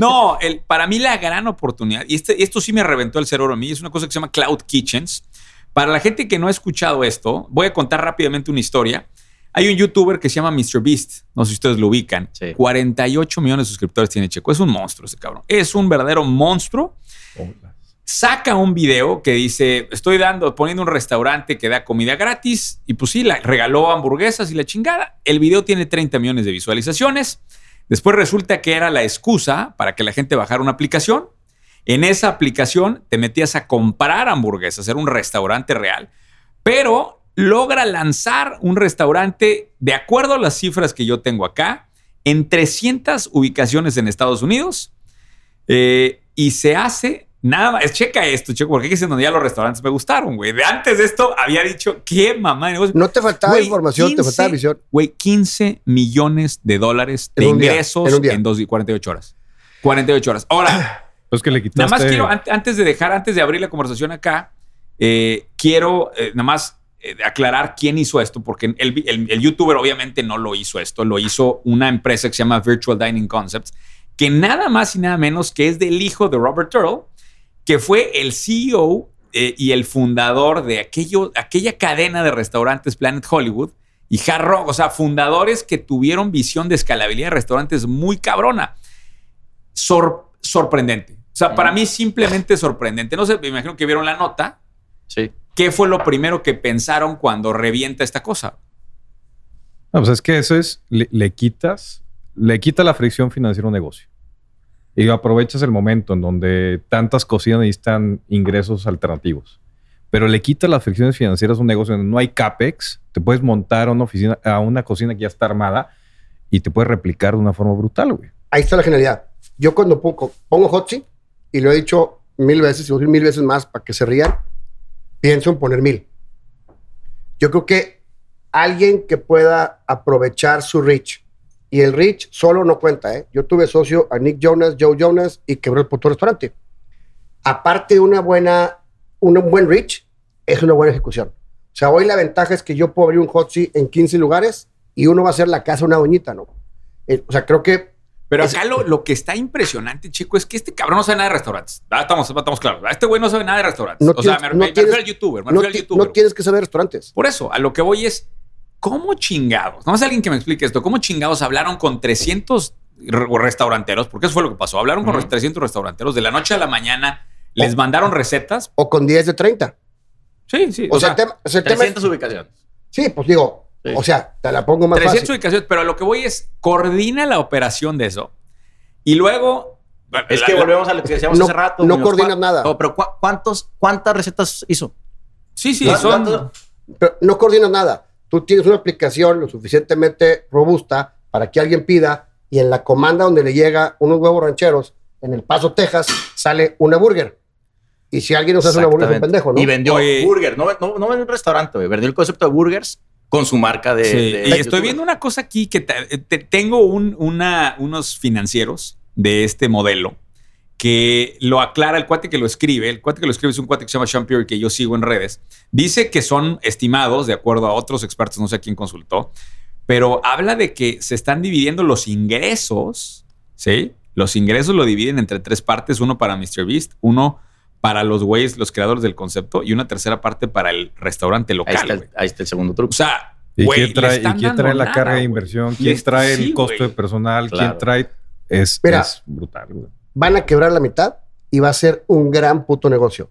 No, el, para mí la gran oportunidad, y este, esto sí me reventó el cerebro a mí, es una cosa que se llama Cloud Kitchens. Para la gente que no ha escuchado esto, voy a contar rápidamente una historia. Hay un youtuber que se llama MrBeast, no sé si ustedes lo ubican. Sí. 48 millones de suscriptores tiene Checo. Es un monstruo ese cabrón. Es un verdadero monstruo saca un video que dice, estoy dando, poniendo un restaurante que da comida gratis y pues sí, la, regaló hamburguesas y la chingada. El video tiene 30 millones de visualizaciones. Después resulta que era la excusa para que la gente bajara una aplicación. En esa aplicación te metías a comprar hamburguesas, era un restaurante real, pero logra lanzar un restaurante, de acuerdo a las cifras que yo tengo acá, en 300 ubicaciones en Estados Unidos eh, y se hace nada más. Checa esto, checo, porque aquí es en donde ya los restaurantes me gustaron, güey. De antes de esto había dicho, qué mamá de negocio. No te faltaba Güey, información, te 15 faltaba visión. Güey, 15 millones de dólares de En un día, ingresos en en dos y 48 horas. 48 horas. Ahora, (clears throat) Pues que le quitaste. nada más quiero, an- antes de dejar, antes de abrir la conversación acá, eh, quiero eh, nada más eh, aclarar quién hizo esto, porque el, vi- el- el youtuber obviamente no lo hizo esto, lo hizo una empresa que se llama Virtual Dining Concepts, que nada más y nada menos que es del hijo de Robert Turtle, que fue el CEO eh, y el fundador de aquello, aquella cadena de restaurantes Planet Hollywood y Hard Rock, o sea, fundadores que tuvieron visión de escalabilidad de restaurantes muy cabrona. Sor- sorprendente. O sea, para mí simplemente sorprendente. No sé, me imagino que vieron la nota. Sí. ¿Qué fue lo primero que pensaron cuando revienta esta cosa? No, pues es que eso es, le, le quitas, le quita la fricción financiera a un negocio. Y aprovechas el momento en donde tantas cocinas necesitan ingresos alternativos. Pero le quitas las fricciones financieras a un negocio donde no hay CAPEX, te puedes montar a una oficina, a una cocina que ya está armada y te puedes replicar de una forma brutal, güey. Ahí está la genialidad. Yo cuando pongo, pongo Hotzi, y lo he dicho mil veces, y voy a decir mil veces más para que se rían, pienso en poner mil. Yo creo que alguien que pueda aprovechar su reach, y el reach solo no cuenta, ¿eh? Yo tuve socio a Nick Jonas, Joe Jonas, y quebró el puto restaurante. Aparte de una buena, un buen reach, es una buena ejecución. O sea, hoy la ventaja es que yo puedo abrir un Hotzi en 15 lugares y uno va a ser la casa de una doñita, ¿no? Eh, o sea, creo que Pero Es- acá lo, lo que está impresionante, chico, es que este cabrón no sabe nada de restaurantes. Ah, Estamos, estamos claros. Este güey no sabe nada de restaurantes. No o sea, tienes- me, no me- refiero al youtuber. Me no, refiero al youtuber. no tienes que saber restaurantes. Por eso, a lo que voy es, ¿cómo chingados? Nomás alguien que me explique esto. ¿Cómo chingados hablaron con 300 re- restauranteros? Porque eso fue lo que pasó. Hablaron con Ujú. los 300 restauranteros de la noche a la mañana. Les mandaron recetas. O con 10 de 30. Sí, sí. O, sea, el tema, o sea, el tema es- 300 ubicaciones. sí, pues digo, Sí. o sea, te la pongo más 300 fácil. ubicaciones. Pero a lo que voy es, coordina la operación de eso. Y luego... Es la- que la- volvemos a lo que decíamos No- hace rato. no coordinas ¿Cuá- nada. No, pero ¿cuá- ¿cuántos, ¿cuántas recetas hizo? Sí, sí, ¿Cuánto- son... cuánto- Pero no coordinas nada. Tú tienes una aplicación lo suficientemente robusta para que alguien pida y en la comanda donde le llega unos huevos rancheros en El Paso, Texas, sale una burger. Y si alguien nos hace una burger es un pendejo, ¿no? Y vendió Oye. burger. No, no, no vendió un restaurante, güey. Vendió el concepto de burgers con su marca de. Sí, de y estoy viendo una cosa aquí que te- te- tengo un- una, unos financieros de este modelo que lo aclara el cuate que lo escribe. El cuate que lo escribe es un cuate que se llama Sean Pierre que yo sigo en redes. Dice que son estimados, de acuerdo a otros expertos, no sé quién consultó, pero habla de que se están dividiendo los ingresos, ¿sí? Los ingresos lo dividen entre tres partes, uno para MrBeast, uno para los güeyes, los creadores del concepto, y una tercera parte para el restaurante Ahí local. está, el, güey. ahí está el segundo truco. O sea, ¿Y güey, quién trae, y están quién dando trae la nada, carga de inversión? ¿Quién Les- trae el costo güey. de personal? Claro. ¿Quién trae? Es, Mira. es brutal, güey. Van a quebrar la mitad y va a ser un gran puto negocio.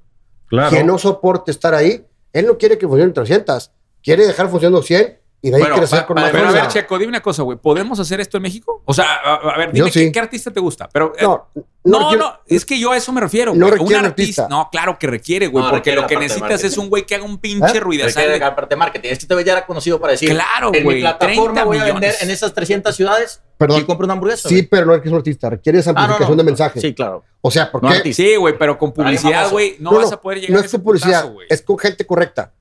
Claro. Quien no soporte estar ahí, él no quiere que funcionen 300. Quiere dejar funcionando 100 y de ahí Bueno, crecer con más Pero a ver, Checo, dime una cosa, güey. ¿Podemos hacer esto en México? O sea, a, a ver, dime sí. qué, qué artista te gusta. Pero, eh, No, no, no, no, es que yo a eso me refiero. No requiere un artista. No, claro que requiere, güey. No, porque requiere lo que necesitas es un güey que haga un pinche ¿Eh? De- agregar parte de marketing. Este te ya era conocido para decir. Claro, En güey, mi plataforma 30 voy a vender millones. en esas 300 ciudades Perdón. y compro una hamburguesa. Sí, pero no es que es un artista. Requiere esa Ah, no, amplificación no. de mensaje. Sí, claro. O sea, ¿por No qué? artista. Sí, güey, pero con publicidad, güey, no, vas a poder llegar no a es ese tu publicidad, es con gente correcta.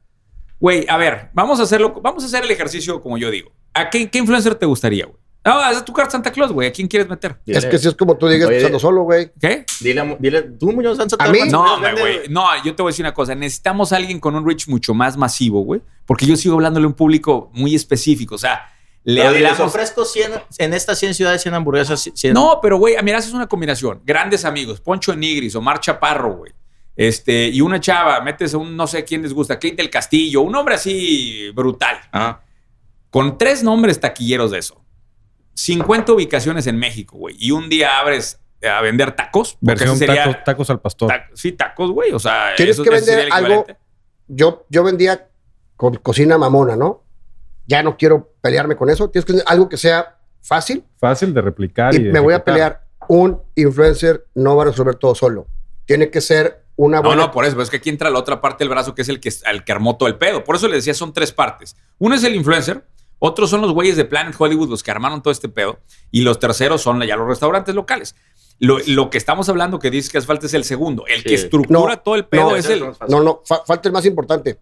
Güey, a ver, vamos a hacerlo, vamos a hacer el ejercicio como yo digo. ¿A qué, qué influencer te gustaría, güey? No, haz tu carta Santa Claus, güey. ¿A quién quieres meter? Dile- Es que si es como tú digas, pensando solo, güey. ¿Qué? Dile, dile, tú, Muñoz, Sanz, A mí- No, güey. No, yo te voy a decir una cosa. Necesitamos a alguien con un reach mucho más masivo, güey. Porque yo sigo hablándole a un público muy específico. O sea, le Pero dile, les hablamos. ofrezco 100, en estas 100 ciudades 100 hamburguesas. 100. No, pero güey, mira, haces una combinación. Grandes amigos, Poncho Nigris, Omar Chaparro, güey. Este, y una chava, metes a un no sé quién les gusta, Clint del Castillo, un nombre así brutal. Ah, Con tres nombres taquilleros de eso. 50 ubicaciones en México, güey. Y un día abres a vender tacos. Versión sería tacos, tacos al pastor. ta- sí, tacos, güey. O sea, Tienes eso- que vender algo. Yo, yo vendía con cocina mamona, ¿no? Ya no quiero pelearme con eso. Tienes que algo que sea fácil Fácil de replicar. y Y, de me voy a pelear. Un influencer no va a resolver todo solo. Tiene que ser una No, buena. no, por eso, pero es que aquí entra la otra parte del brazo que es el que, el que armó todo el pedo. Por eso le decía, son tres partes. Uno es el influencer, otros son los güeyes de Planet Hollywood, los que armaron todo este pedo, y los terceros son ya los restaurantes locales. Lo, lo que estamos hablando que dices que hace falta es el segundo. El que estructura No, todo el pedo no, es el. No, no, fa- falta el más importante.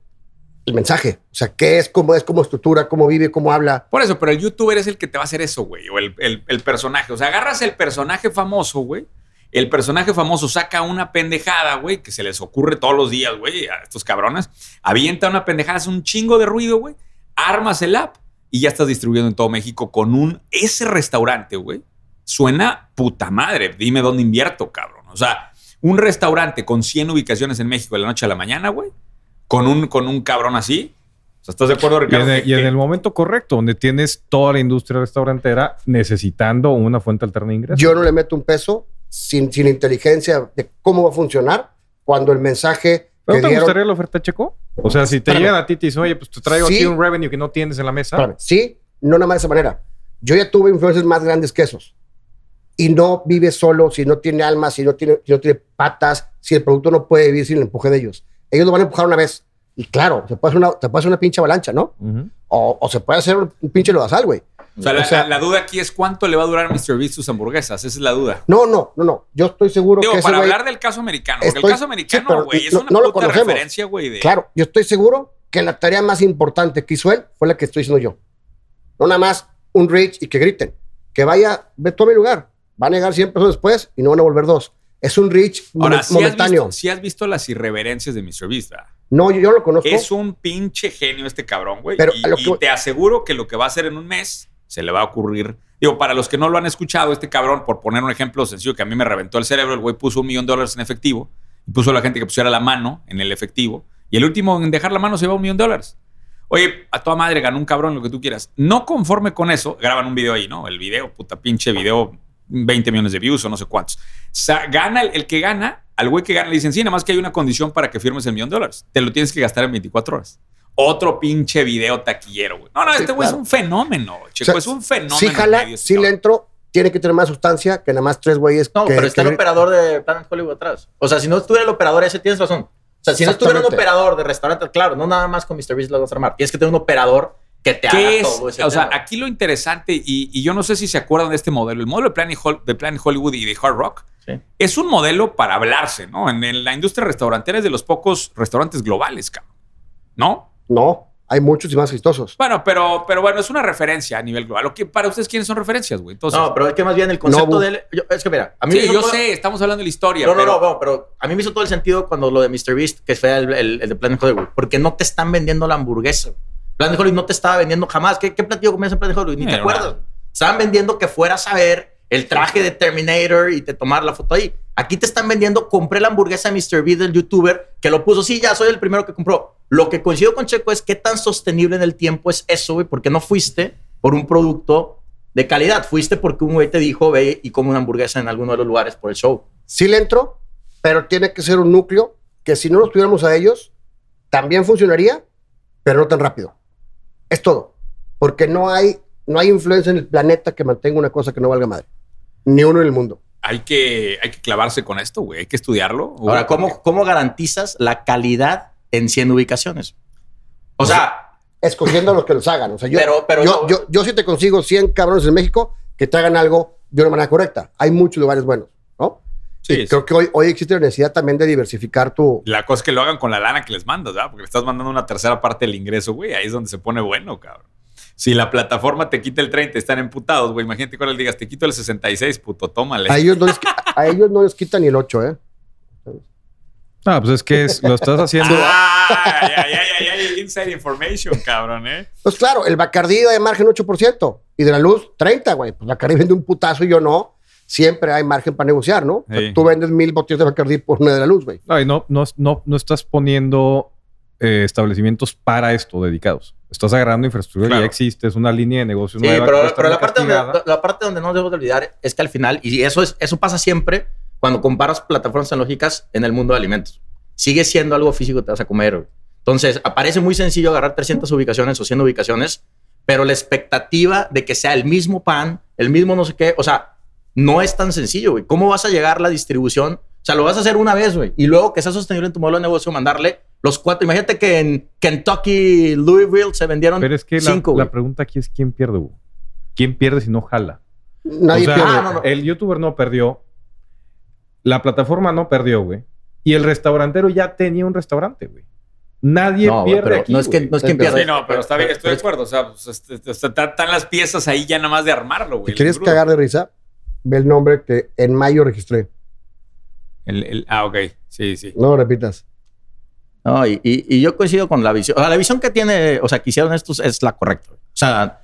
El mensaje. O sea, qué es, cómo es, cómo estructura, cómo vive, cómo habla. Por eso, pero el youtuber es el que te va a hacer eso, güey. O el, el- el personaje. O sea, agarras el personaje famoso, güey. El personaje famoso saca una pendejada, güey, que se les ocurre todos los días, güey, a estos cabrones. Avienta una pendejada, hace un chingo de ruido, güey. Armas el app y ya estás distribuyendo en todo México con un. Ese restaurante, güey, suena puta madre. Dime dónde invierto, cabrón. O sea, un restaurante con 100 ubicaciones en México de la noche a la mañana, güey, con un, con un cabrón así. O sea, ¿estás de acuerdo, Y Ricardo? en, el, y en el momento correcto, donde tienes toda la industria restaurantera necesitando una fuente alterna de ingresos. Yo no le meto un peso sin, sin inteligencia de cómo va a funcionar cuando el mensaje ¿Pero que te dieron- gustaría la oferta Checo? O sea, si te llegan a ti y te dicen, oye, pues te traigo Sí. aquí un revenue que no tienes en la mesa. Espérame, sí, no nada más de esa manera. Yo ya tuve influencers más grandes que esos. Y no vive solo, si no tiene alma, si no tiene, si no tiene patas, si el producto no puede vivir sin el empuje de ellos. Ellos lo van a empujar una vez. Y claro, se puede hacer una, se puede hacer una pinche avalancha, ¿no? Ujú. O, o se puede hacer un, un pinche lodazal, güey. O sea, la, O sea- la- la duda aquí es cuánto le va a durar a Mr. Beast sus hamburguesas. Esa es la duda. No, no, no, no. Yo estoy seguro Digo, que para güey- hablar del caso americano. Porque el caso americano, güey, es no- una no lo puta conocemos. referencia, güey. de- Claro, yo estoy seguro que la tarea más importante que hizo él fue la que estoy diciendo yo. No nada más un reach y que griten. Que vaya, ve todo mi lugar. Va a negar 100 pesos después y no van a volver dos. Es un reach Ahora, momen- si has, momentáneo. visto, sí has visto las irreverencias de Mr. Beast, ¿verdad? No, yo, yo lo conozco. Es un pinche genio este cabrón, güey. Pero Y, lo te aseguro que lo que va a hacer en un mes se le va a ocurrir. Digo, para los que no lo han escuchado, este cabrón, por poner un ejemplo sencillo que a mí me reventó el cerebro, el güey puso un millón de dólares en efectivo y puso a la gente que pusiera la mano en el efectivo. Y el último en dejar la mano se lleva un millón de dólares. Oye, a toda madre ganó un cabrón, lo que tú quieras. No conforme con eso, graban un video ahí, ¿no? El video, puta pinche video, 20 millones de views o no sé cuántos. Gana el, el que gana, al güey que gana le dicen, sí, nada más que hay una condición para que firmes el millón de dólares. Te lo tienes que gastar en 24 horas. Otro pinche video taquillero, güey. No, no, Sí, este güey claro. es un fenómeno, chico. O sea, es un fenómeno. Sí, jala, medios, sí le entro. Tiene que tener más sustancia que nada más tres güeyes. No, que- pero está que- el operador de Planet Hollywood atrás. O sea, si no estuviera el operador ese, tienes razón. O sea, si no estuviera un operador de restaurante, claro, no nada más con Mr. Beast lo vas a armar. Tienes que tener un operador que te haga ¿Qué es? todo ese O sea, aquí lo interesante, y, y yo no sé si se acuerdan de este modelo, el modelo de Planet, Hol- de Planet Hollywood y de Hard Rock, Sí. es un modelo para hablarse, ¿no? En, en la industria restaurantera es de los pocos restaurantes globales, cabrón. ¿No? No, hay muchos y más exitosos. Bueno, pero, pero bueno, es una referencia a nivel global. Que, para ustedes, ¿quiénes son referencias, güey? Entonces, No, pero es que más bien el concepto No, de él. yo- es que mira, a mí me sí, hizo yo todo- sé, estamos hablando de la historia. No, no, pero, no, no, pero a mí me hizo todo el sentido cuando lo de Mr. Beast, que fue el, el- el de Planet Hollywood, porque no te están vendiendo la hamburguesa. Planet Hollywood no te estaba vendiendo jamás. ¿Qué, qué platillo comías en Planet Hollywood? Ni te acuerdas. una- Estaban vendiendo que fueras a ver el traje de Terminator y te tomar la foto ahí. Aquí te están vendiendo, compré la hamburguesa de Mr. Beast del youtuber que lo puso. Sí, ya soy el primero que compró. Lo que coincido con Checo es qué tan sostenible en el tiempo es eso, güey, porque no fuiste por un producto de calidad. Fuiste porque un güey te dijo, ve y come una hamburguesa en alguno de los lugares por el show. Sí le entro, pero tiene que ser un núcleo que si no los tuviéramos a ellos, también funcionaría, pero no tan rápido. Es todo. Porque no hay, no hay influencia en el planeta que mantenga una cosa que no valga madre. Ni uno en el mundo. hay, que, hay que clavarse con esto, güey. Hay que estudiarlo. Ahora, ¿cómo, ¿cómo garantizas la calidad en 100 ubicaciones? O sea, Escogiendo a los que los hagan. O sea, yo, Pero- pero yo, no- yo, yo sí te consigo 100 cabrones en México que te hagan algo de una manera correcta. Hay muchos lugares buenos, ¿no? Sí, y creo que hoy, hoy existe la necesidad también de diversificar tu... La cosa es que lo hagan con la lana que les mandas, ¿verdad? Porque le estás mandando una tercera parte del ingreso, güey. Ahí es donde se pone bueno, cabrón. Si la plataforma te quita el 30, están emputados, güey. Imagínate cuando le digas, te quito el 66, puto, tómale. A ellos no les, a ellos no les quitan ni el 8, ¿eh? Ah, pues es que es- lo estás haciendo. (laughs) Ah, ya, ya, ya, ya, inside information, cabrón, ¿eh? Pues claro, el Bacardí da de margen 8% y de la luz 30, güey. Pues Bacardí vende un putazo y yo no. Siempre hay margen para negociar, ¿no? O sea, Sí. tú vendes mil botellas de Bacardí por una de la luz, güey. No, y no, no, no, no estás poniendo eh, establecimientos para esto dedicados. Estás agarrando infraestructura que Claro. ya existe, es una línea de negocio Sí, nueva. pero, pero la, parte donde, la parte donde no debemos de olvidar es que al final, y eso, es, eso pasa siempre cuando comparas plataformas tecnológicas en el mundo de alimentos. Sigue siendo algo físico que te vas a comer. güey. Entonces, aparece muy sencillo agarrar 300 ubicaciones o 100 ubicaciones, pero la expectativa de que sea el mismo pan, el mismo no sé qué, o sea, no es tan sencillo, güey. ¿Cómo vas a llegar a la distribución? O sea, lo vas a hacer una vez, güey. Y luego que sea sostenible en tu modelo de negocio, mandarle los cuatro. Imagínate que en Kentucky, Louisville se vendieron Pero es que la, cinco, güey. la pregunta aquí es quién pierde, Hugo? ¿Quién pierde si no jala? Nadie o sea, pierde. ah, no, no. el youtuber no perdió, la plataforma no perdió, güey. Y el restaurantero ya tenía un restaurante, güey. Nadie No, pierde pero aquí, no es que, no es quien. Sí, no, pero está bien, estoy de acuerdo. O sea, pues, este, este, están las piezas ahí ya nada más de armarlo, güey. Si quieres cagar de risa, ve el nombre que en mayo registré. el- el- ah, ok. Sí, sí. No lo repitas. No, y, y- y yo coincido con la visión. O sea, la visión que tiene, o sea, que hicieron estos es la correcta. O sea,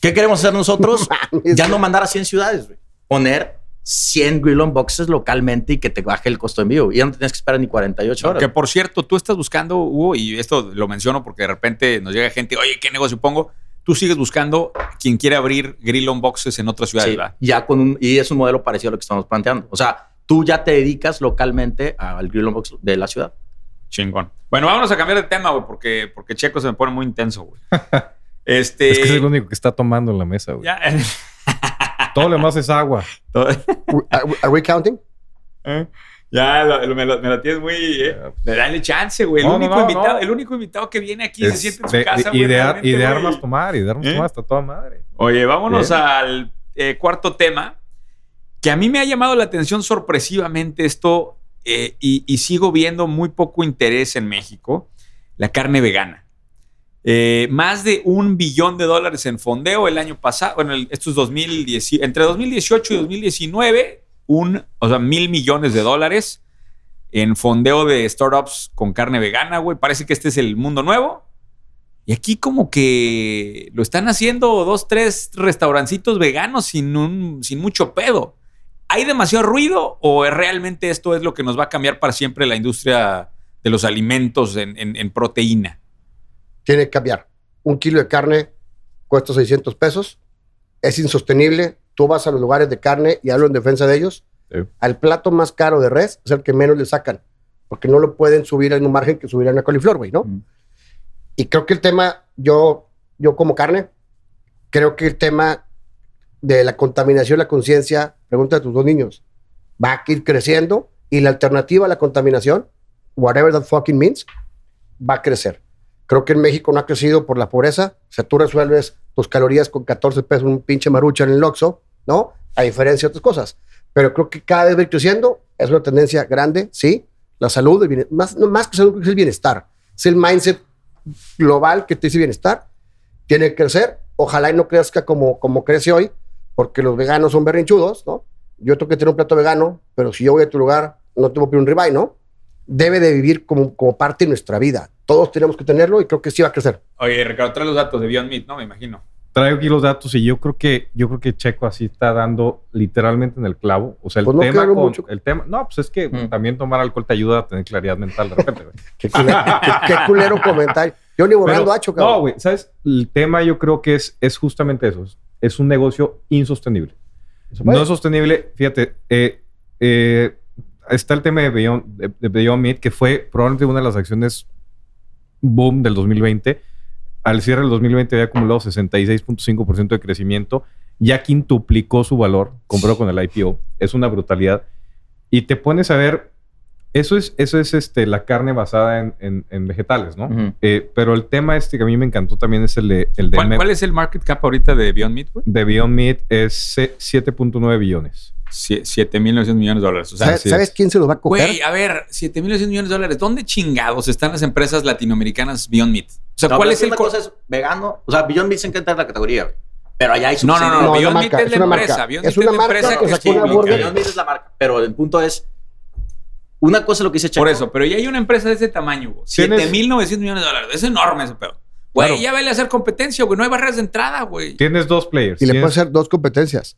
¿qué queremos hacer nosotros? (laughs) ya no mandar a 100 ciudades, güey. Poner 100 grill on boxes localmente y que te baje el costo de envío. Y ya no tienes que esperar ni 48 horas. Que por cierto, tú estás buscando, Hugo, y esto lo menciono porque de repente nos llega gente, oye, ¿qué negocio pongo? Tú sigues buscando quien quiere abrir grill on boxes en otras ciudades, Sí, ya con un, y es un modelo parecido a lo que estamos planteando. O sea, tú ya te dedicas localmente al grill on box de la ciudad. Chingón. Bueno, vámonos a cambiar de tema, güey, porque, porque Checo se me pone muy intenso, güey. (laughs) Este. Es que es el único que está tomando en la mesa, güey. ya, (laughs) Todo lo demás es agua. ¿Are are we counting? (laughs) ¿Eh? Ya, lo- lo- me, lo, me lo tienes muy. eh. Dale chance, güey. El, No, no, único no, invitado, no. el único invitado que viene aquí se Es siente en su de- casa, y, güey. de, y de armas tomar, y de armas ¿Eh? tomar, está toda madre. Oye, vámonos Bien. al eh, cuarto tema, que a mí me ha llamado la atención sorpresivamente esto eh, y, y sigo viendo muy poco interés en México, la carne vegana. Eh, más de un billón de dólares en fondeo el año pasado, bueno, el- esto es 2010, entre 2018 y 2019, un, o sea, mil millones de dólares en fondeo de startups con carne vegana, güey. Parece que este es el mundo nuevo. Y aquí como que lo están haciendo dos, tres restaurancitos veganos sin, un, sin mucho pedo. ¿Hay demasiado ruido o realmente esto es lo que nos va a cambiar para siempre la industria de los alimentos en, en- en proteína? Tiene que cambiar. Un kilo de carne cuesta 600 pesos. Es insostenible. Tú vas a los lugares de carne y hablo en defensa de ellos. Sí. Al plato más caro de res es el que menos le sacan. Porque no lo pueden subir en un margen que subirían a coliflor, güey, ¿no? Mm. Y creo que el tema, yo, yo como carne, creo que el tema de la contaminación, la conciencia, pregunta a tus dos niños, va a ir creciendo y la alternativa a la contaminación, whatever that fucking means, va a crecer. Creo que en México no ha crecido por la pobreza. O sea, tú resuelves tus calorías con 14 pesos un pinche marucha en el Oxxo, ¿no? A diferencia de otras cosas. Pero creo que cada vez va creciendo. Es una tendencia grande, sí. La salud, el más, que salud, es el bienestar. Es el mindset global que te dice bienestar. Tiene que crecer. Ojalá no crezca como, como crece hoy, porque los veganos son berrinchudos, ¿no? Yo tengo que tener un plato vegano, pero si yo voy a tu lugar, no te voy pedir un ribeye, ¿no? Debe de vivir como, como parte de nuestra vida. Todos tenemos que tenerlo y creo que sí va a crecer. Oye, Ricardo, trae los datos de Beyond Meat, ¿no? Me imagino. Traigo aquí los datos y yo creo que yo creo que Checo así está dando literalmente en el clavo. O sea, el Pues no tema con mucho. el tema. No, pues es que Mm. también tomar alcohol te ayuda a tener claridad mental de repente, güey. (laughs) Qué culero, qué- qué culero comentario. Yo ni borrando hacho, cabrón. No, güey, ¿sabes? El tema yo creo que es, es justamente eso. es- Es un negocio insostenible. No es sostenible. Fíjate, eh, eh, está el tema de Beyond, de, de Beyond Meat, que fue probablemente una de las acciones boom del 2020. Al cierre del 2020 había acumulado 66.5% de crecimiento. Ya quintuplicó su valor comparado con el IPO. Es una brutalidad. Y te pones a ver Eso es, eso es este, la carne basada en, en- en vegetales, ¿no? Ujú. Eh, pero el tema este que a mí me encantó también es el de, el de, ¿Cuál, cuál es el market cap ahorita de Beyond Meat, de Beyond Meat. Es se- 7.9 billones. Sie- 7.900 millones de dólares. O sea, ¿Sabes, quién se los va a coger? güey, a ver, 7.900 millones de dólares. ¿Dónde chingados están las empresas latinoamericanas Beyond Meat? O sea, No, ¿cuál es el co- cosa es vegano. O sea, Beyond Meat se encuentra en la categoría, güey. Pero allá hay No, no, no, no. Beyond una Meat marca, es la empresa. marca. Beyond Es Meat una la marca empresa que que es pública. burger. Beyond Meat es la marca. Pero el punto es. Una cosa es lo que dice Checo. Por eso, pero ya hay una empresa de ese tamaño, güey. Tienes- 7.900 millones de dólares. Es enorme ese pedo. Güey, Claro. ya vale a hacer competencia, güey. No hay barreras de entrada, güey. Tienes dos players. Y le Tienes- puedes hacer dos competencias.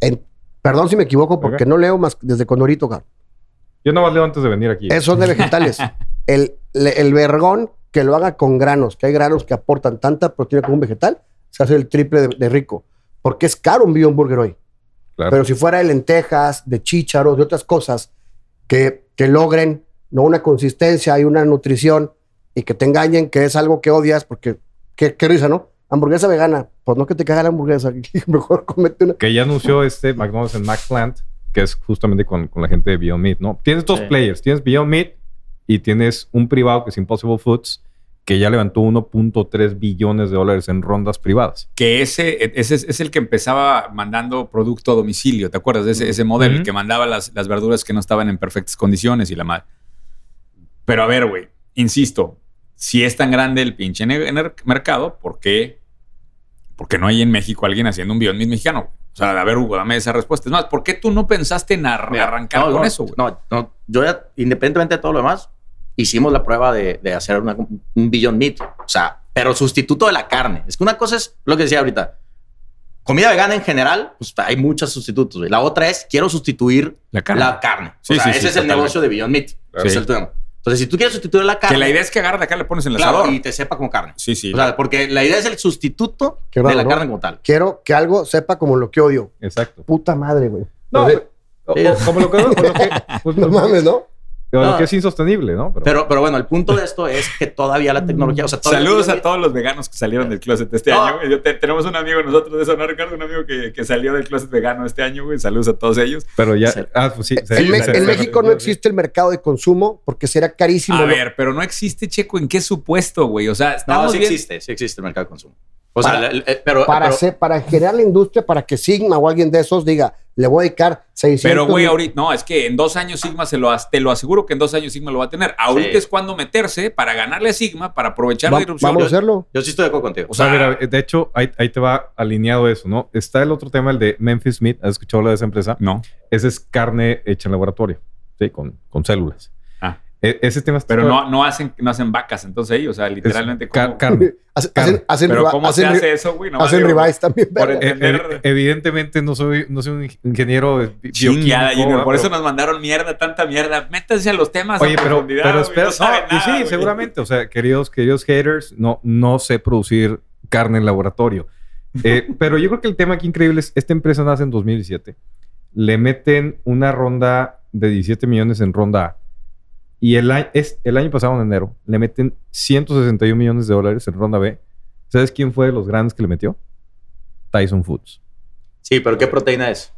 En- perdón si me equivoco porque no leo más desde Condorito, cabrón. Yo nomás leo antes de venir aquí. Esos son de vegetales. (laughs) el, el vergón que lo haga con granos, que hay granos que aportan tanta proteína como un vegetal, se hace el triple de, de rico. Porque es caro un Beyond Burger hoy. Claro. Pero si fuera de lentejas, de chícharos, de otras cosas que, que logren no una consistencia y una nutrición y que te engañen que es algo que odias, porque qué, qué risa, ¿no? Hamburguesa vegana, pues no que te caga la hamburguesa, (laughs) mejor comete una. que ya anunció (laughs) este McDonald's en McPlant, que es justamente con, con la gente de Beyond Meat, ¿no? Tienes dos Sí. players. Tienes Beyond Meat y tienes un privado que es Impossible Foods, que ya levantó 1.3 billones de dólares en rondas privadas. Que ese, ese es, es el que empezaba mandando producto a domicilio. ¿Te acuerdas de ese, ese modelo? El que mandaba las, las verduras que no estaban en perfectas condiciones y la madre. Pero a ver, güey, insisto, si es tan grande el pinche ne- ner- mercado, ¿por qué? Porque no hay en México alguien haciendo un Beyond Meat mexicano. O sea, a ver, Hugo, dame esa respuesta. Es más, ¿por qué tú no pensaste en ar- Mira, arrancar no, con no, eso, güey? No, no, yo ya, independientemente de todo lo demás, hicimos la prueba de, de hacer una- un Beyond Meat. O sea, pero sustituto de la carne. Es que una cosa es lo que decía ahorita. Comida vegana en general, pues hay muchos sustitutos. güey. La otra es, quiero sustituir La carne. la carne. Sí, o sea, sí, ese sí, es el totalmente. negocio de Beyond Meat. Claro. Ese es el tema. Entonces, si tú quieres sustituir la carne, Que la idea es que agarra de acá le pones en el claro, asador. y te sepa como carne. Sí, sí. O sea, porque la idea es el sustituto de la ¿no? carne como tal. Quiero que algo sepa como lo que odio. Exacto. Puta madre, güey. No, Entonces, o- o- como lo que, o lo que- pues, (laughs) no mames, ¿no? O lo No. que es insostenible, ¿no? Pero, Pero, pero bueno, el punto de esto es que todavía la tecnología, o sea, todavía Saludos a todos los veganos que salieron del closet este No. año. güey. Yo te- tenemos un amigo nosotros de eso, ¿no, Ricardo? Un amigo que, que salió del closet vegano este año, güey. Saludos a todos ellos. pero ya. Sí. Ah, pues sí. se- En, se- México no existe el mercado de consumo porque será carísimo. A ¿no? ver, pero no existe, Checo, ¿en qué supuesto, güey? O sea, No, estamos sí bien- existe, sí existe el mercado de consumo. O sea, Para- el- el- pero, pero- para generar la industria, para que Sigma o alguien de esos diga, le voy a dedicar 600 Pero, güey, ahorita, no, es que en dos años Sigma se lo, te lo aseguro que en dos años Sigma lo va a tener. Ahorita Sí. es cuando meterse para ganarle a Sigma, para aprovechar la irrupción. vamos a hacerlo. yo sí estoy de acuerdo contigo. O sea, sea, mira, de hecho, ahí, ahí te va alineado eso, ¿no? Está el otro tema, el de Memphis Meat. ¿Has escuchado hablar de esa empresa? No, Esa es carne hecha en laboratorio, ¿sí? Con, con células. Ah. E- ese tema está... pero no, no, hacen, no hacen vacas, entonces ahí, o sea, literalmente. ca- ¿cómo- carne. (laughs) Hacen, Carne. hacen, hacen, pero ¿cómo hacen se hace eso, güey? Hacen ribeyes también. por verga. Eh, entender- eh, evidentemente no soy, no soy un ingeniero Chingada, Junior. Por eso nos mandaron mierda, tanta mierda. Métanse a los temas. Oye, a pero, pero espera, no saben nada, sí, güey. seguramente. O sea, queridos, queridos haters, no, no sé producir carne en laboratorio. Eh, (laughs) pero yo creo que el tema aquí increíble es, esta empresa nace en 2017. Le meten una ronda de 17 millones en ronda A. Y el, año- es, el año pasado, en enero, le meten 161 millones de dólares en ronda B. ¿Sabes quién fue de los grandes que le metió? Tyson Foods. sí, pero ¿qué proteína es?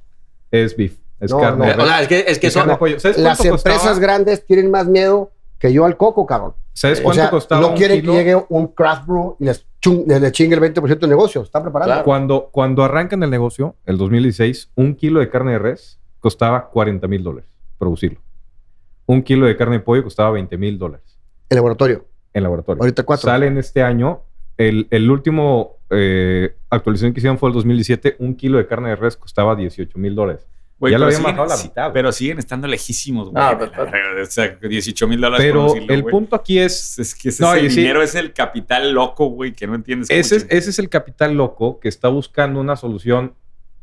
Es beef. Es No, carne. no. de o sea, es que, es que es eso... carne de pollo. ¿Sabes Las cuánto empresas costaba? grandes tienen más miedo que yo al coco, cabrón. ¿Sabes O O cuánto sea, costaba no quieren que llegue un craft brew y les, chung- les, les chingue el 20% de negocio. Están preparados. Claro. Cuando, cuando arrancan el negocio, el 2016, un kilo de carne de res costaba 40 mil dólares producirlo. Un kilo de carne de pollo costaba 20 mil dólares El laboratorio. en laboratorio. Ahorita cuatro. Sale en este año. El, el último eh, actualización que hicieron fue el 2017. Un kilo de carne de res costaba 18 mil dólares. Ya lo habían siguen- bajado a la mitad. Pero siguen estando lejísimos, güey. Ah, (laughs) o sea, 18 mil dólares. por Pero decirlo, el punto aquí es... Es que ese, No, es el y sí. dinero es el capital loco, güey, que no entiendes. cómo Ese es, ese es el capital loco que está buscando una solución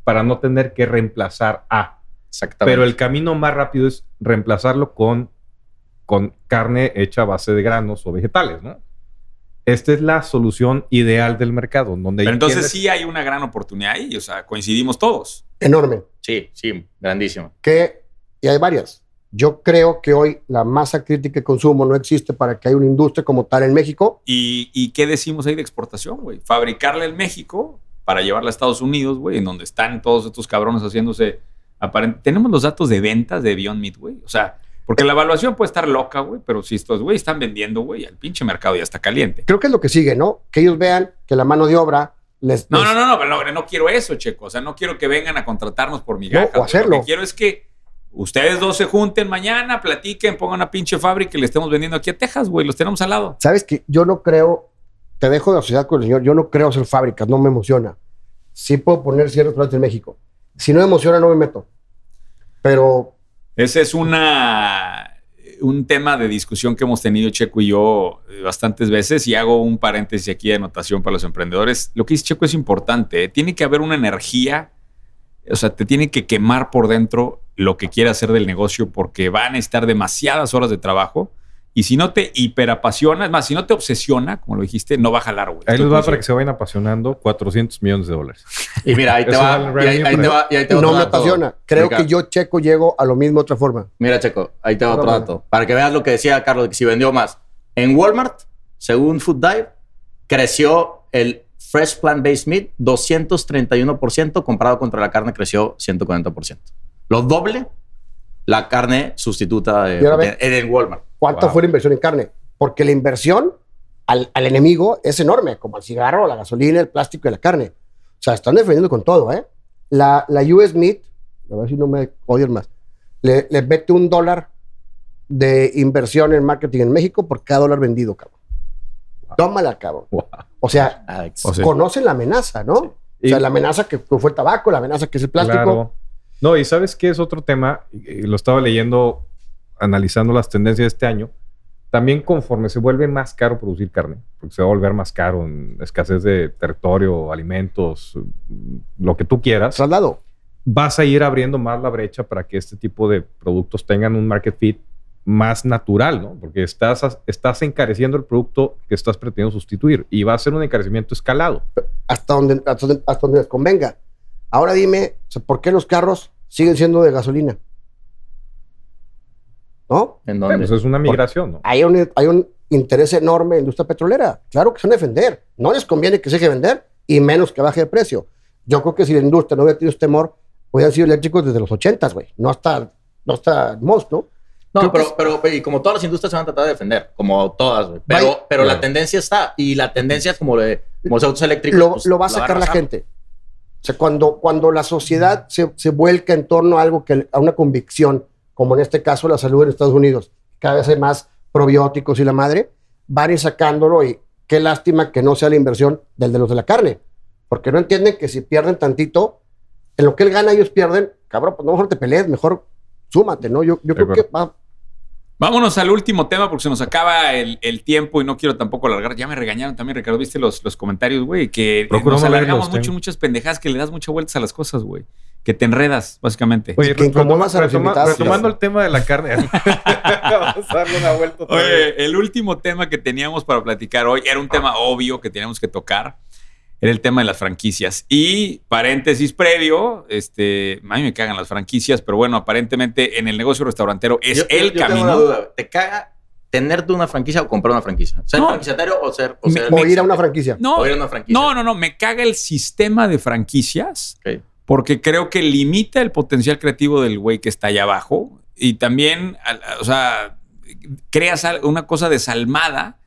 para no tener que reemplazar a. Exactamente. Pero el camino más rápido es reemplazarlo con, con carne hecha a base de granos o vegetales, ¿no? Esta es la solución ideal del mercado. Donde Pero entonces sí hay una gran oportunidad ahí, o sea, coincidimos todos. Enorme. Sí, sí, grandísimo. que, y hay varias. Yo creo que hoy la masa crítica de consumo no existe para que haya una industria como tal en México. ¿Y, y qué decimos ahí de exportación, güey? Fabricarla en México para llevarla a Estados Unidos, güey, en donde están todos estos cabrones haciendo aparente. Tenemos los datos de ventas de Beyond Meat, güey. O sea, Porque la evaluación puede estar loca, güey, pero si estos güey están vendiendo, güey, el pinche mercado ya está caliente. Creo que es lo que sigue, ¿no? Que ellos vean que la mano de obra les... No, les- no, no, no, no, no quiero eso, Checo. O sea, no quiero que vengan a contratarnos por mi No, o hacerlo. Lo que quiero es que ustedes dos se junten mañana, platiquen, pongan una pinche fábrica y le estemos vendiendo aquí a Texas, güey. Los tenemos al lado. Sabes que yo no creo, te dejo de la sociedad con el señor, yo no creo hacer fábricas, no me emociona. Sí puedo poner ciertos restaurantes en México. Si no emociona, no me meto. Pero Ese es un tema de discusión que hemos tenido Checo y yo eh, bastantes veces y hago un paréntesis aquí de anotación para los emprendedores. Lo que dice Checo es importante. ¿eh? Tiene que haber una energía, o sea, te tiene que quemar por dentro lo que quiera hacer del negocio porque van a estar demasiadas horas de trabajo y si no te hiperapasiona, es más, si no te obsesiona, como lo dijiste, no va a jalar, güey. Ahí les va para que se vayan apasionando 400 millones de dólares. Y mira, ahí te (laughs) va. el Y ahí, te va. Y ahí te va no me apasiona. Creo que yo, Checo, llego a lo mismo de otra forma. Mira, Checo, ahí te va otro dato. Para que veas lo que decía Carlos, que si vendió más. En Walmart, según Food Dive, creció el Fresh Plant Based Meat 231%, comparado contra la carne creció 140%. Lo doble la carne sustituta de, en, en Walmart. ¿Cuánta Wow. fue la inversión en carne? Porque la inversión al, al enemigo es enorme, como el cigarro, la gasolina, el plástico y la carne. O sea, están defendiendo con todo, ¿eh? La, la US Meat, a ver si no me odian más, le, le mete un dólar de inversión en marketing en México por cada dólar vendido, cabrón. Tómala, cabrón. Wow. O sea, Alex. Conocen la amenaza, ¿no? O sea, Y- la amenaza que fue el tabaco, la amenaza que es el plástico. Claro. No, y sabes qué es otro tema, lo estaba leyendo, analizando las tendencias de este año. También conforme se vuelve más caro producir carne, porque se va a volver más caro en escasez de territorio, alimentos, lo que tú quieras, Traslado. vas a ir abriendo más la brecha para que este tipo de productos tengan un market fit más natural, ¿no? Porque estás, estás encareciendo el producto que estás pretendiendo sustituir y va a ser un encarecimiento escalado. hasta donde, hasta donde, hasta donde les convenga. Ahora dime, ¿por qué los carros siguen siendo de gasolina? ¿No? ¿En dónde? pues es una migración, ¿no? Hay un, hay un interés enorme en la industria petrolera. Claro que se van a defender. No les conviene que se deje vender y menos que baje de precio. Yo creo que si la industria no hubiera tenido este temor, hubieran sido eléctricos desde los 80, güey. No hasta, no hasta Most, ¿no? No, que pero, pero, y como todas las industrias se van a tratar de defender, como todas, güey. Pero, Vaya- pero la tendencia está, y la tendencia es como, de, como los autos eléctricos. lo, pues, lo va a sacar la gente. O sea, cuando, cuando la sociedad se, se vuelca en torno a algo que a una convicción, como en este caso la salud en Estados Unidos, cada vez hay más probióticos y la madre, van a ir sacándolo y qué lástima que no sea la inversión del de los de la carne, porque no entienden que si pierden tantito, en lo que él gana ellos pierden, cabrón, pues no mejor te pelees, mejor súmate, ¿no? Yo, yo creo que va, Vámonos al último tema porque se nos acaba el, el tiempo y no quiero tampoco alargar. Ya me regañaron también, Ricardo. ¿Viste los, los comentarios, güey? Que Procuro nos no alargamos leerlos, mucho, muchas pendejadas, que le das muchas vueltas a las cosas, güey. Que te enredas, básicamente. Oye, que incomodas a retoma- retomando el tema de la carne. (laughs) Vamos a darle una vuelta. Oye, el último tema que teníamos para platicar hoy era un tema obvio que teníamos que tocar. Era el tema de las franquicias. Y paréntesis previo, este, a mí me cagan las franquicias, pero bueno, aparentemente en el negocio restaurantero es Yo- el yo tengo camino. una duda. ¿Te caga tenerte una franquicia o comprar una franquicia? ¿Ser No. franquiciatario o ser, o Me- ser o ir a una franquicia. No, o ir a una franquicia? no, no, no, me caga el sistema de franquicias porque creo que limita el potencial creativo del güey que está allá abajo y también, o sea, creas una cosa desalmada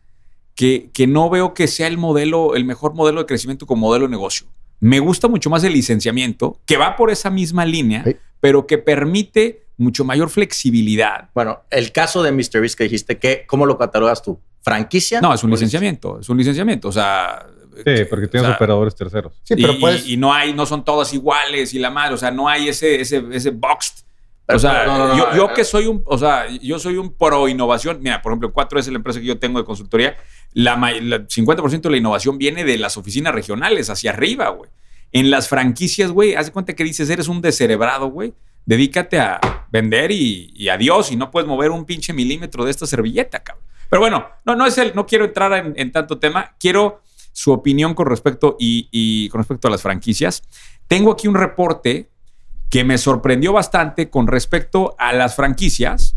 que, que no veo que sea el modelo, el mejor modelo de crecimiento como modelo de negocio. Me gusta mucho más el licenciamiento, que va por esa misma línea, Sí. pero que permite mucho mayor flexibilidad. Bueno, el caso de Mr. Beast que dijiste, que, ¿cómo lo catalogas tú? ¿Franquicia? No, es un licenciamiento, es un licenciamiento, o sea... Sí, porque tienes o sea, operadores terceros. Sí, pero y, puedes... y no hay, no son todas iguales y la madre, o sea, no hay ese, ese, ese boxed. Pero o sea, no, no, no, yo, no, yo eh, que soy un, o sea, yo soy un pro innovación. Mira, por ejemplo, 4 es la empresa que yo tengo de consultoría. La, ma- la 50% de la innovación viene de las oficinas regionales hacia arriba, güey. En las franquicias, güey, haz de cuenta que dices, eres un descerebrado, güey. Dedícate a vender y, y adiós. Y no puedes mover un pinche milímetro de esta servilleta, cabrón. Pero bueno, no, no es el, no quiero entrar en, tanto tema. Quiero su opinión con respecto y con respecto a las franquicias. Tengo aquí un reporte que me sorprendió bastante con respecto a las franquicias.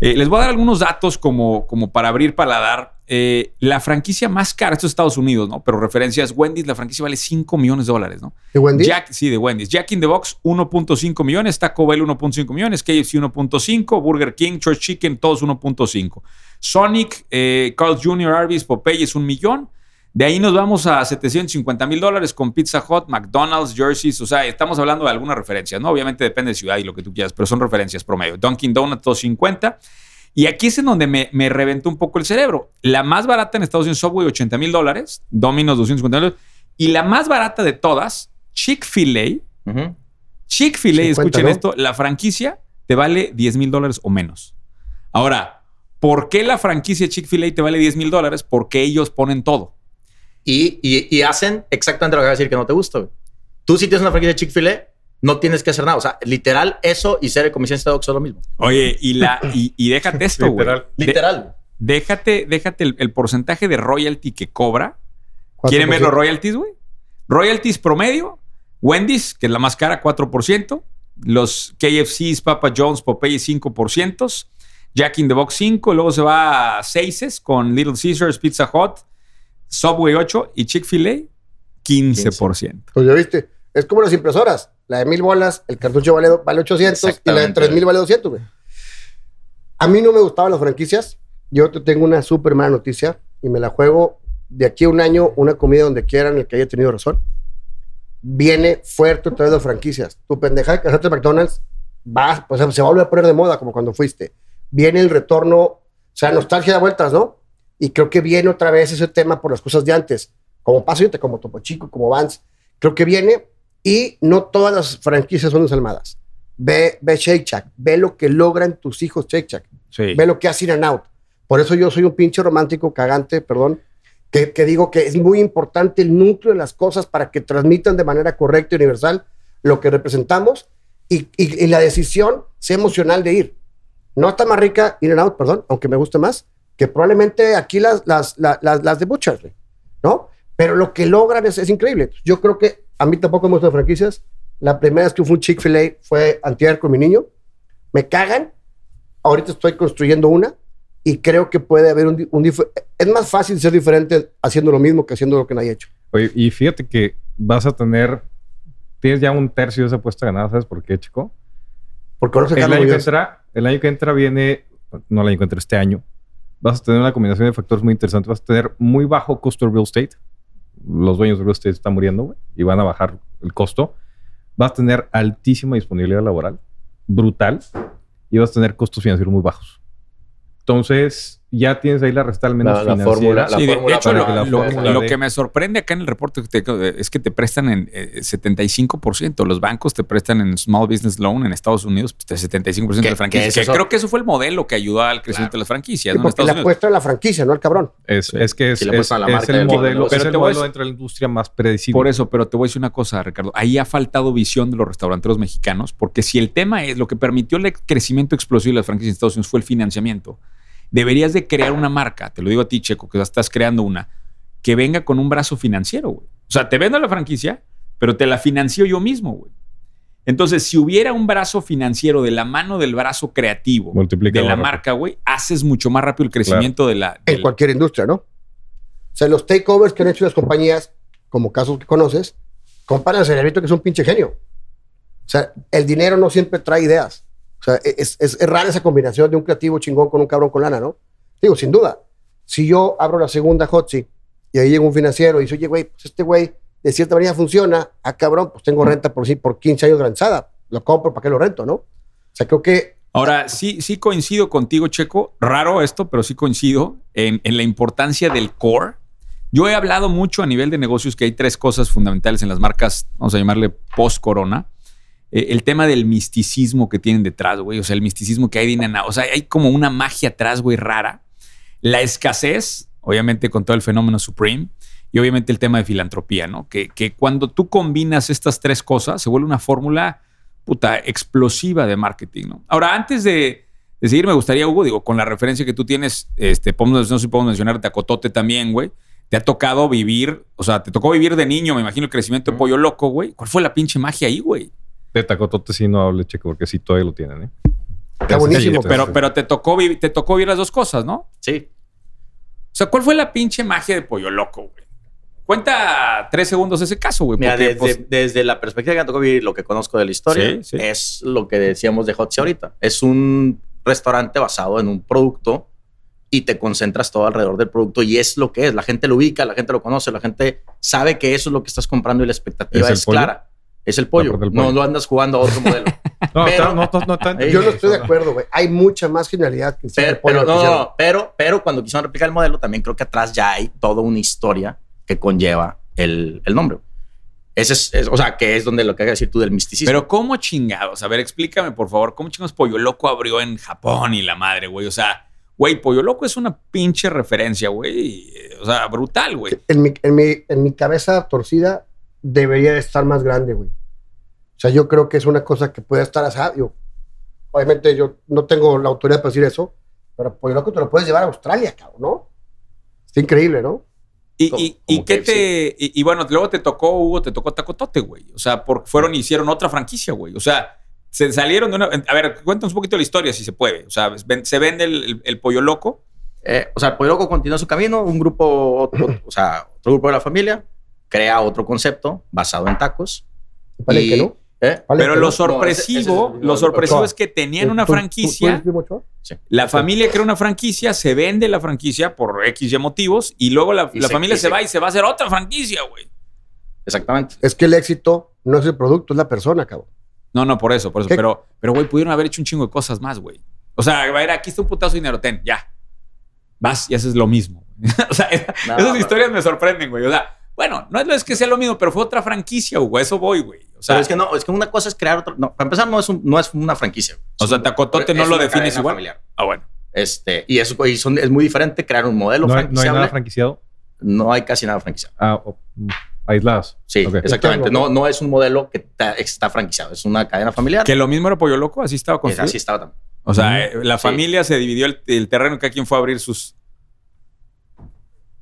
Eh, les voy a dar algunos datos como, como para abrir paladar. Eh, la franquicia más cara, esto es Estados Unidos, ¿no? Pero referencias, Wendy's, la franquicia vale 5 millones de dólares, ¿no? ¿De Wendy's? Jack, sí, de Wendy's. Jack in the Box, 1.5 millones. Taco Bell, 1.5 millones. KFC, 1.5. Burger King, Church Chicken, todos 1.5. Sonic, eh, Carl Jr., Arby's, Popeyes, un millón. De ahí nos vamos a 750 mil dólares con Pizza Hut, McDonald's, Jersey's. O sea, estamos hablando de algunas referencias, ¿no? Obviamente depende de ciudad y lo que tú quieras, pero son referencias promedio. Dunkin' Donuts, 250. Y aquí es en donde me, me reventó un poco el cerebro. La más barata en Estados Unidos, Subway, 80 mil dólares. Domino's, 250 mil dólares. Y la más barata de todas, Chick-fil-A. Chick-fil-A, 50, escuchen ¿no? esto, la franquicia te vale 10 mil dólares o menos. Ahora, ¿por qué la franquicia Chick-fil-A te vale 10 mil dólares? Porque ellos ponen todo. Y, y- y hacen exactamente lo que vas a decir que no te gusta. güey. Tú si tienes una franquicia de Chick-fil-A, no tienes que hacer nada. O sea, literal, eso y ser comisionista de Oxxo es lo mismo. Oye, y, la, y, y déjate esto, güey. Literal. De- Literal. déjate déjate el, el porcentaje de royalty que cobra. 4%. ¿Quieren ver los royalties, güey? Royalties promedio. Wendy's, que es la más cara, 4%. Los KFCs, Papa John's, Popeye, 5%. Jack in the Box, 5%. Luego se va a 6 con Little Caesars, Pizza Hut, Subway, 8%. Y Chick-fil-A, 15%. Pues ya viste. Es como las impresoras. La de mil bolas, el cartucho vale, vale 800 y la de Exactamente. 3000 vale 200, güey. A mí no me gustaban las franquicias. Yo te tengo una súper mala noticia y me la juego de aquí a un año, una comida donde quieran, el que haya tenido razón. Viene fuerte otra vez las franquicias. Tu pendeja de casarte McDonald's va, pues se va a volver a poner de moda como cuando fuiste. Viene el retorno, o sea, nostalgia de vueltas, ¿no? Y creo que viene otra vez ese tema por las cosas de antes. Como Paso Ahorita, como Topo Chico, como Vans. Creo que viene y no todas las franquicias son desalmadas. Ve, ve Shake Shack, ve lo que logran tus hijos Shake Shack, Sí. ve lo que hace In and Out. Por eso yo soy un pinche romántico cagante, perdón, que, que digo que es muy importante el núcleo de las cosas para que transmitan de manera correcta y universal lo que representamos y, y- y la decisión sea emocional de ir. No está más rica In and Out, perdón, aunque me guste más, que probablemente aquí las, las, la- las, las de Butchers, güey, ¿no? Pero lo que logran es, es increíble. Yo creo que a mí tampoco me gustan franquicias. La primera vez que fue un Chick-fil-A fue antier con mi niño. Me cagan. Ahorita estoy construyendo una y creo que puede haber un, un Es más fácil ser diferente haciendo lo mismo que haciendo lo que nadie ha hecho. Oye, y fíjate que vas a tener. Tienes ya un tercio de esa apuesta ganada, ¿sabes por qué, chico? Porque no se El año, que entra, el año que entra viene, no el año que entra, este año, vas a tener una combinación de factores muy interesantes. Vas a tener muy bajo costo de real estate. Los dueños de real estate están muriendo, güey, y van a bajar el costo. Vas a tener altísima disponibilidad laboral, brutal, y vas a tener costos financieros muy bajos. Entonces, ya tienes ahí la resta al menos La- la financiera. fórmula, Sí, de, hecho, lo, que la lo- fórmula lo de- que me sorprende acá en el reporte es que te prestan en eh, 75%. Los bancos te prestan en Small Business Loan en Estados Unidos, pues, de 75% de ¿Qué- las franquicias. es Que creo que eso fue el modelo que ayudó al crecimiento de las franquicias Sí, ¿no? en porque Estados le apuesta a la franquicia, no al cabrón. Es, Sí. es que es, es- la el del modelo, negocio. es Pero el modelo dentro de la industria más predecible. Por eso, pero te voy a decir una cosa, Ricardo. Ahí ha faltado visión de los restauranteros mexicanos, porque si el tema es lo que permitió el crecimiento explosivo de las franquicias en Estados Unidos fue el financiamiento, deberías de crear una marca, te lo digo a ti, Checo, que ya estás creando una, que venga con un brazo financiero, güey. O sea, te vendo la franquicia, pero te la financio yo mismo, güey. Entonces, si hubiera un brazo financiero de la mano del brazo creativo Multiplica de la marca, güey, haces mucho más rápido el crecimiento de la... En cualquier industria, ¿no? O sea, los takeovers que han hecho las compañías, como casos que conoces, comparan a Cerebrito, que es un pinche genio. O sea, el dinero no siempre trae ideas. O sea, es, es, es rara esa combinación de un creativo chingón con un cabrón con lana, ¿no? Digo, sin duda. Si yo abro la segunda Hotzi y ahí llega un financiero y dice, oye, güey, pues este güey de cierta manera funciona, ah, cabrón, pues tengo renta por, sí- por 15 años de lanzada. Lo compro, ¿para qué lo rento, no? O sea, creo que Ahora, sí, sí coincido contigo, Checo. Raro esto, pero sí coincido en, en la importancia del core. Yo he hablado mucho a nivel de negocios que hay tres cosas fundamentales en las marcas, vamos a llamarle post-corona. Eh, el tema del misticismo que tienen detrás, güey. O sea, el misticismo que hay de Inana. O sea, hay como una magia atrás, güey, rara. La escasez, obviamente con todo el fenómeno Supreme. Y obviamente el tema de filantropía, ¿no? Que, que cuando tú combinas estas tres cosas, se vuelve una fórmula puta, explosiva de marketing, ¿no? Ahora, antes de, de seguir, me gustaría, Hugo, digo, con la referencia que tú tienes, este, no sé si podemos mencionar Tacotote también, güey. Te ha tocado vivir, o sea, te tocó vivir de niño, me imagino el crecimiento de Pollo Loco, güey. ¿Cuál fue la pinche magia ahí, güey? De Tacotote sí no hable, checo, porque sí todavía lo tienen, ¿eh? Está buenísimo. Pero, pero te, tocó, vi- te tocó vivir las dos cosas, ¿no? Sí. O sea, ¿cuál fue la pinche magia de Pollo Loco, güey? Cuenta tres segundos ese caso, güey. Mira, desde, pues, desde la perspectiva que me tocó vivir, lo que conozco de la historia, Sí, sí. es lo que decíamos de Hotzi ahorita. Es un restaurante basado en un producto y te concentras todo alrededor del producto y es lo que es. La gente lo ubica, la gente lo conoce, la gente sabe que eso es lo que estás comprando y la expectativa ¿Es es, pollo? clara. Es el pollo. No, pollo. no andas jugando a otro modelo. (laughs) No, Pero- está- no, no, no Yo no estoy de acuerdo, güey. Hay mucha más genialidad que el pero, pollo pero, no, pero, pero cuando quisieron replicar el modelo, también creo que atrás ya hay toda una historia que conlleva el, el nombre. Ese es, es- o sea, que es donde lo que hay que decir tú del misticismo. pero ¿cómo chingados? A ver, explícame, por favor, ¿cómo chingados Pollo Loco abrió en Japón y la madre, güey? O sea, güey, Pollo Loco es una pinche referencia, güey. O sea, brutal, güey. En mi, en, mi, en mi cabeza torcida debería de estar más grande, güey. O sea, yo creo que es una cosa que puede estar. Yo, obviamente yo no tengo la autoridad para decir eso, pero Pollo Loco te lo puedes llevar a Australia, cabrón, ¿no? Está increíble, ¿no? Y, Como- y, qué te. Y, y bueno, luego te tocó, Hugo, te tocó Tacotote, güey. O sea, porque fueron y hicieron otra franquicia, güey. O sea, se salieron de una. A ver, cuéntanos un poquito la historia, si se puede. O sea, se vende el, el- el pollo loco. Eh, o sea, el Pollo Loco continúa su camino, un grupo, otro- o sea, otro grupo de la familia crea otro concepto basado en tacos. Vale, Y- que no. ¿eh? Vale, Pero lo no. sorpresivo, ese es lo sorpresivo es que tenían una ¿Tú- tú- tú franquicia. Sí. La familia crea una franquicia, se vende la franquicia por X y motivos y luego la, Y la se- familia se se- va y se va a hacer otra franquicia, güey. Exactamente. Es que el éxito no es el producto, es la persona, cabrón. No, no, por eso, por eso. ¿Qué? Pero, pero, güey, pudieron haber hecho un chingo de cosas más, güey. O sea, a ver, aquí está un putazo de dinero, ten, ya. Vas y haces lo mismo. (laughs) o sea, No, esas no. historias me sorprenden, güey. O sea, bueno, no es lo es que sea lo mismo, pero fue otra franquicia, Hugo. A eso voy, güey. O sea, Pero es que no, es que una cosa es crear otro. No, para empezar, no es, un- no es una franquicia. o sea, Tacotote no Es lo una defines cadena igual. familiar. Ah, bueno. Este, y eso y son- es muy diferente crear un modelo no, hay, no hay franquiciable. nada franquiciado. No hay casi nada franquiciado. Ah, oh, mm, aisladas. Sí, exactamente. No, no es un modelo que está franquiciado, es una cadena familiar. Que lo mismo era Pollo Loco, así estaba Es- construido. así estaba también. O sea, eh, la Sí. familia se dividió el, el terreno, cada quien fue a abrir sus.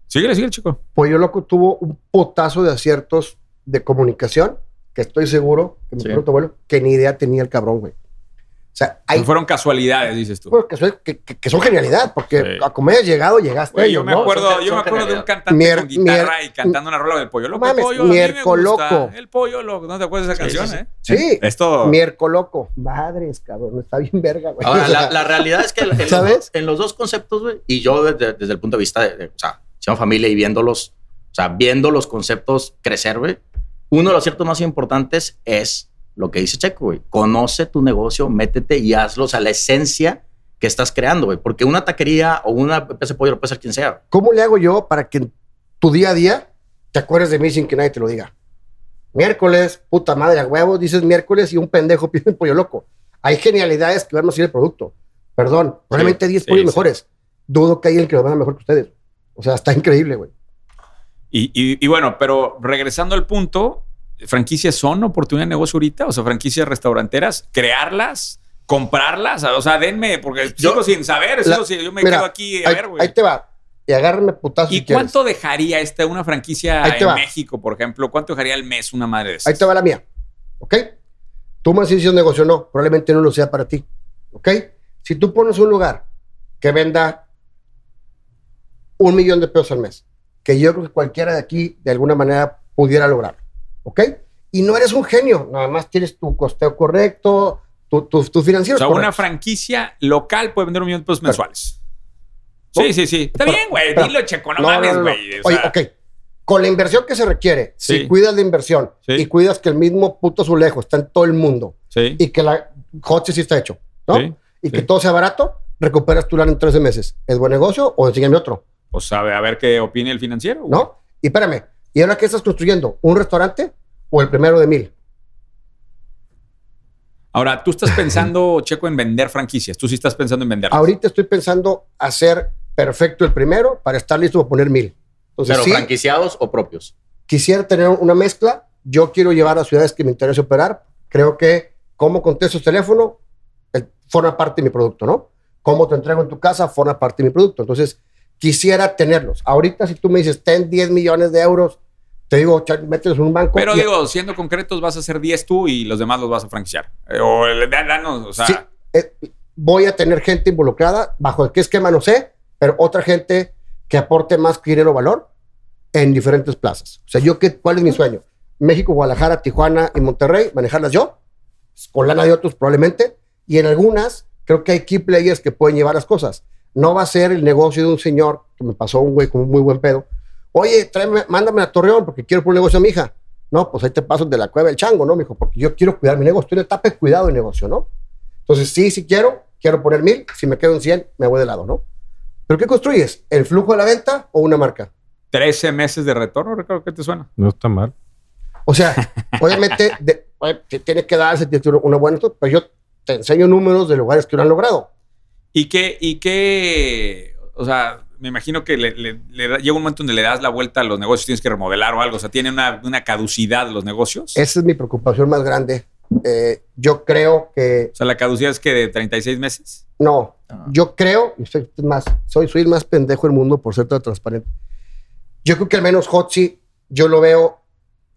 Síguele, síguele, chico. Pollo Loco tuvo un potazo de aciertos de comunicación que estoy seguro, que mi Sí. abuelo, que ni idea tenía el cabrón, güey. O sea, hay Fueron casualidades, dices tú. cosas que, son- que- son genialidad, porque Sí. a como hayas llegado, llegaste. Güey, yo me ¿no? acuerdo, Son- yo me acuerdo de un cantante Mier- con guitarra mier- y cantando una rola del pollo loco. Mames, el pollo, Miercoloco. El pollo loco. ¿No te acuerdas de esa Sí, canción, eh? Sí. Esto. Mierco loco. Madres, cabrón. Está bien verga, güey. Ahora, la, (laughs) la realidad es que en, los ¿Sabes? dos- en los dos conceptos, güey, y yo desde, desde el punto de vista de, de, o sea, siendo familia y viéndolos, o sea, viendo los conceptos crecer, güey, uno de los ciertos más importantes es lo que dice Checo, güey. Conoce tu negocio, métete y hazlo, o sea, la esencia que estás creando, güey. Porque una taquería o una empresa de pollo lo puede ser quien sea. ¿Cómo le hago yo para que en tu día a día te acuerdes de mí sin que nadie te lo diga? Miércoles, puta madre, a huevos, dices miércoles y un pendejo (laughs) pide un pollo loco. Hay genialidades que van a ser el producto. Perdón, probablemente 10 sí, pollos sí. mejores. Dudo que hay el que lo vea mejor que ustedes. O sea, está increíble, güey. Y, y- y bueno, pero regresando al punto, ¿franquicias son oportunidad de negocio ahorita? O sea, franquicias restauranteras, crearlas, comprarlas. O sea, denme, porque Yo- sigo sin saber. La- sigo sin- yo me Mira, quedo aquí a ahí, ver, güey. ahí te va. Y agárrame putazo ¿Y si quieres. cuánto dejaría esta una franquicia en va. México, por ejemplo? ¿Cuánto dejaría al mes una madre de esas? Ahí te va la mía. ¿Ok? Tú me dices si es negocio o no. Probablemente no lo sea para ti. ¿Ok? Si tú pones un lugar que venda un millón de pesos al mes, que yo creo que cualquiera de aquí de alguna manera pudiera lograr. ¿Ok? Y no eres un genio. Nada más tienes tu costeo correcto, tu, tu, tu financiero. O sea, una franquicia local puede vender un millón de pesos mensuales. ¿No? Sí, sí, sí. Está Pero- bien, güey. Dilo, checo. No, No, no, no, no. güey. O Oye, sea, ok. Con la inversión que se requiere, Sí. si cuidas la inversión Sí. y cuidas que el mismo puto azulejo está en todo el mundo Sí. y que la coche sí está hecho, ¿no? Y que todo sea barato, recuperas tu lana en 13 meses. ¿Es buen negocio o enséñame otro? Pues sabe, a ver qué opine el financiero. güey. ¿No? Y espérame, ¿y ahora qué estás construyendo? ¿Un restaurante o el primero de mil? Ahora, tú estás (laughs) pensando, Checo, en vender franquicias. Tú sí estás pensando en venderlas. Ahorita estoy pensando hacer perfecto el primero para estar listo para poner mil. Entonces, Pero sí, franquiciados o propios. quisiera tener una mezcla. Yo quiero llevar a ciudades que me interese operar. Creo que cómo contesto el teléfono forma parte de mi producto, ¿no? Cómo te entrego en tu casa forma parte de mi producto. Entonces, quisiera tenerlos. Ahorita, si tú me dices, ten 10 millones de euros, te digo, mételos en un banco. Pero y- digo, siendo concretos, vas a hacer 10 tú y los demás los vas a franquiciar. Eh, O danos, o sea, Sí, eh, voy a tener gente involucrada, bajo qué esquema no sé, pero otra gente que aporte más dinero valor en diferentes plazas. O sea, yo, qué, ¿cuál es mi sueño? México, Guadalajara, Tijuana y Monterrey, manejarlas yo, con lana de otros probablemente, y en algunas creo que hay key players que pueden llevar las cosas. No va a ser el negocio de un señor, que me pasó un güey con un muy buen pedo. Oye, tráeme, mándame a Torreón porque quiero poner un negocio a mi hija. No, pues ahí te paso de la cueva del chango, ¿no, mijo? Porque yo quiero cuidar mi negocio. Estoy en etapa de cuidado de negocio, ¿no? Entonces, sí, sí quiero, quiero poner mil. Si me quedo en 100, me voy de lado, ¿no? ¿Pero qué construyes? ¿El flujo de la venta o una marca? 13 meses de retorno, Ricardo, ¿qué te suena? No está mal. O sea, obviamente de, oye, te tiene que darse una buena, pero yo te enseño números de lugares que lo han logrado. ¿Y qué, y qué, o sea, me imagino que le, le- le da- llega un momento donde le das la vuelta a los negocios, tienes que remodelar o algo, o sea, tiene una, una caducidad los negocios. Esa es mi preocupación más grande. Eh, yo creo que O sea, la caducidad es que de 36 meses. No, Ah. yo creo, más, soy, soy el más pendejo del mundo por ser tan transparente. Yo creo que al menos Hotzi, yo lo veo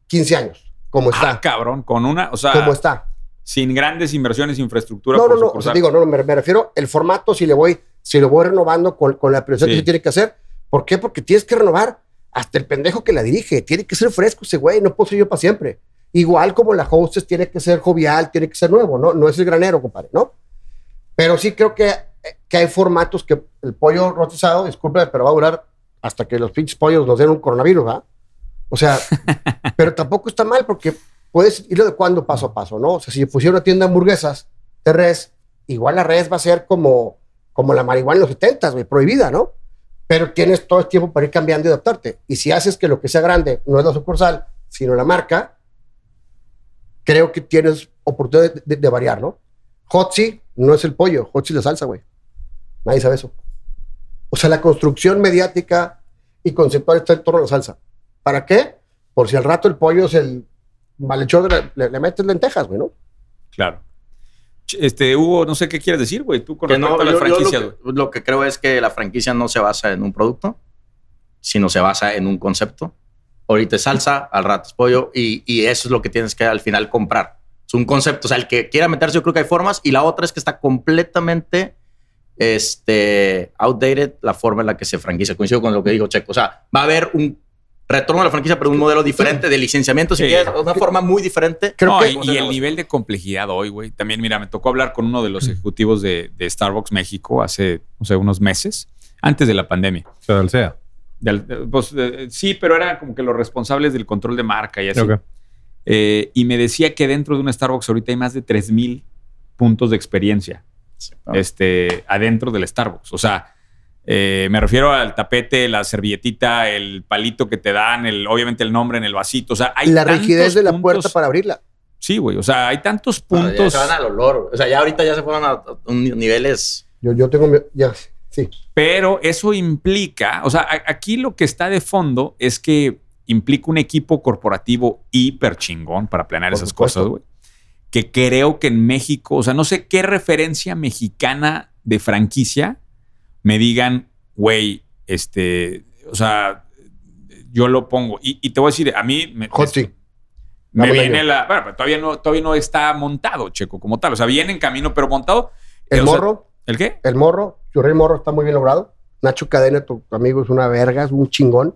15 años, como Ah, está, cabrón, con una, o sea, como está. Sin grandes inversiones, infraestructura. No, por no, no, o sea, digo, no, me, me refiero el formato, si le voy, si lo voy renovando con, con la Sí. que se tiene que hacer. ¿Por qué? Porque tienes que renovar hasta el pendejo que la dirige. Tiene que ser fresco ese güey, no puedo ser yo para siempre. Igual como la hostess tiene que ser jovial, tiene que ser nuevo, ¿no? No es el granero, compadre, ¿no? Pero sí creo que, que hay formatos que el pollo rostizado, disculpe, pero va a durar hasta que los pinches pollos nos den un coronavirus, ¿verdad? O sea, (laughs) pero tampoco está mal porque puedes ir adecuando paso a paso, ¿no? O sea, si pusiera una tienda de hamburguesas de res, igual la res va a ser como, como la marihuana en los 70, güey, prohibida, ¿no? Pero tienes todo el tiempo para ir cambiando y adaptarte. Y si haces que lo que sea grande no es la sucursal, sino la marca, creo que tienes oportunidad de, de- de variar, ¿no? Hotzi no es el pollo, Hotzi es la salsa, güey. Nadie sabe eso. O sea, la construcción mediática y conceptual está en torno a la salsa. ¿Para qué? Por si al rato el pollo es el malhechor, de la- le, le metes lentejas, güey, ¿no? Claro. Este, Hugo, no sé qué quieres decir, güey, tú con Que respecto no, a las yo- yo franquicias, lo, güey. que, lo que creo es que la franquicia no se basa en un producto, sino se basa en un concepto. Ahorita es salsa, al rato es pollo, y, y eso es lo que tienes que al final comprar. Es un concepto. O sea, el que quiera meterse, yo creo que hay formas. Y la otra es que está completamente este, outdated la forma en la que se franquicia. Coincido con lo que dijo Checo. O sea, va a haber un retorno a la franquicia, pero un modelo diferente de licenciamiento, si Sí. quieres, una forma muy diferente. Creo No, que- y, y el nivel de complejidad hoy, güey. También, mira, me tocó hablar con uno de los ejecutivos de, de Starbucks México hace, no sé, unos meses, antes de la pandemia. O sea, del SEA. Del- de- pues, de- sí, pero eran como que los responsables del control de marca y así. Eh, y me decía que dentro de un Starbucks ahorita hay más de 3000 puntos de experiencia este, adentro del Starbucks. O sea, eh, me refiero al tapete, la servilletita, el palito que te dan, el, obviamente el nombre en el vasito. O sea, hay la rigidez de la puntos- puerta para abrirla. Sí, güey. O sea, hay tantos Ah, ya puntos. se van al olor. O sea, ya ahorita ya se fueron a, niveles. Yo, yo tengo, mi- ya, sí. Pero eso implica, o sea, a- aquí lo que está de fondo es que implica un equipo corporativo hiper chingón para planear Por esas supuesto. cosas, güey. Que creo que en México, o sea, no sé qué referencia mexicana de franquicia me digan, güey, este, o sea, yo lo pongo. Y, y te voy a decir, a mí me, Hotzi. me viene la. Bueno, pero todavía no, todavía no está montado, Checo, como tal. O sea, viene en camino, pero montado. El Eh, sea, morro, ¿El qué? el morro, Churril Morro está muy bien logrado. Nacho Cadena, tu amigo, es una verga, es un chingón.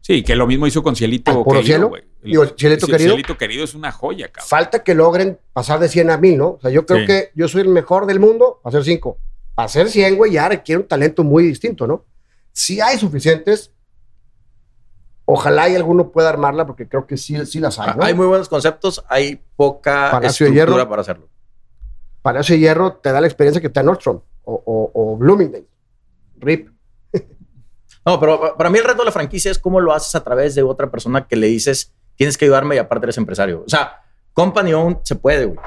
Sí, que lo mismo hizo con Cielito ¿Al puro Querido, cielo? Digo, ¿Cielito Cie- Querido? Cielito Querido es una joya, cabrón. Falta que logren pasar de 100 a 1000, ¿no? O sea, yo creo Sí. que yo soy el mejor del mundo para hacer 5. Para hacer 100, güey, ya requiere un talento muy distinto, ¿no? Si hay suficientes, ojalá y alguno pueda armarla, porque creo que sí, sí las hay, ¿no? Hay muy buenos conceptos, hay poca Palacio de estructura Hierro. para hacerlo. Palacio de Hierro te da la experiencia que te da Nordstrom o, o, o Bloomingdale. RIP. (laughs) No, pero pa- para mí el reto de la franquicia es cómo lo haces a través de otra persona que le dices, tienes que ayudarme y aparte eres empresario. O sea, company owned se puede, güey.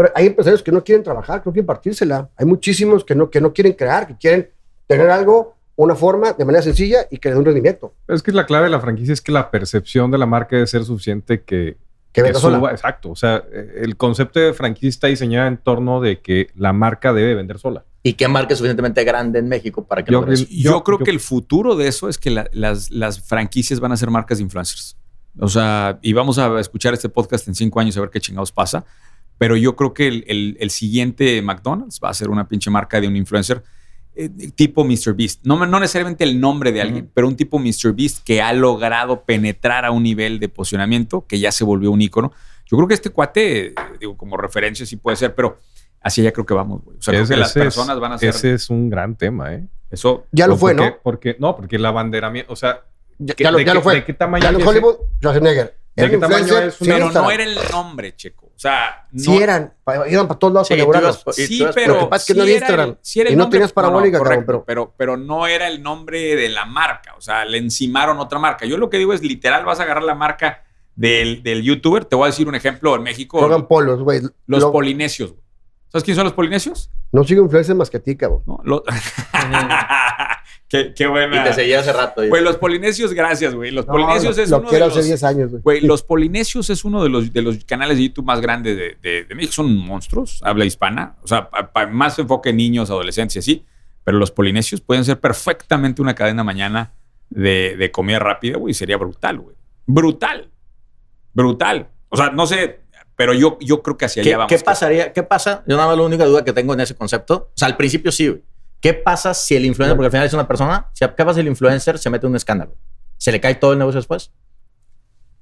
Pero hay empresarios que no quieren trabajar, que no quieren partírsela. Hay muchísimos que no, que no quieren crear, que quieren tener algo, una forma, de manera sencilla y que le dé un rendimiento. Es que la clave de la franquicia es que la percepción de la marca debe ser suficiente que, Que que venga sola. suba. Exacto. O sea, eh, el concepto de franquicia está diseñado en torno de que la marca debe vender sola. ¿Y qué marca es suficientemente grande en México para que Yo- logre eso? Yo, Yo- creo yo- que el futuro de eso es que la- las, las franquicias van a ser marcas de influencers. O sea, y vamos a escuchar este podcast en cinco años a ver qué chingados pasa. Pero yo creo que el, el- el siguiente McDonald's va a ser una pinche marca de un influencer eh, tipo Mr. Beast. No, no necesariamente el nombre de alguien, pero un tipo Mr. Beast que ha logrado penetrar a un nivel de posicionamiento que ya se volvió un ícono. Yo creo que este cuate, digo, como referencia sí puede ser, pero hacia allá creo que vamos, güey. O sea, creo que las es- personas van a ser... Ese es un gran tema, ¿eh? Eso... Ya lo fue, porque- ¿no? Porque, no, porque el abanderamiento, o sea, Ya, ¿qué- ya lo, de ya qué- lo fue. de qué tamaño ya es Hollywood, Schwarzenegger. ¿De qué tamaño es Pero no era el nombre, Checo. O sea, no, Sí eran. Iban para todos lados Sí, Sí, pero. Lo que pasa es que sí no había era el- Instagram. sí era el Y no nombre- tenías parabólica, cabrón, correcto, pero- pero, pero no era el nombre de la marca. O sea, le encimaron otra marca. Yo lo que digo es literal, vas a agarrar la marca del, del youtuber. Te voy a decir un ejemplo en México. Juegan polos, güey. los Lo- polinesios. güey. ¿Sabes quiénes son los polinesios? No sigo influencers más que a ti, cabrón. ¿No? Los- (laughs) (laughs) qué, qué buena. Y te seguía hace rato. Güey, los polinesios, gracias, güey. Los No, polinesios lo, es lo uno de quiero los... hace 10 años, güey. Güey, los polinesios es uno de los, de los canales de YouTube más grandes de, de- de México. Son monstruos, habla hispana. O sea, pa- pa- más enfoque en niños, adolescentes y así. Pero los polinesios pueden ser perfectamente una cadena mañana de, de comida rápida, güey. Sería brutal, güey. Brutal. Brutal. O sea, no sé, pero yo, yo creo que hacia allá ¿Qué, vamos. qué pasaría? ¿Qué pasa? Yo nada más la única duda que tengo en ese concepto. O sea, al principio sí, güey. ¿Qué pasa si el influencer, porque al final es una persona, si- ¿qué pasa si el influencer se mete en un escándalo? ¿Se le cae todo el negocio después?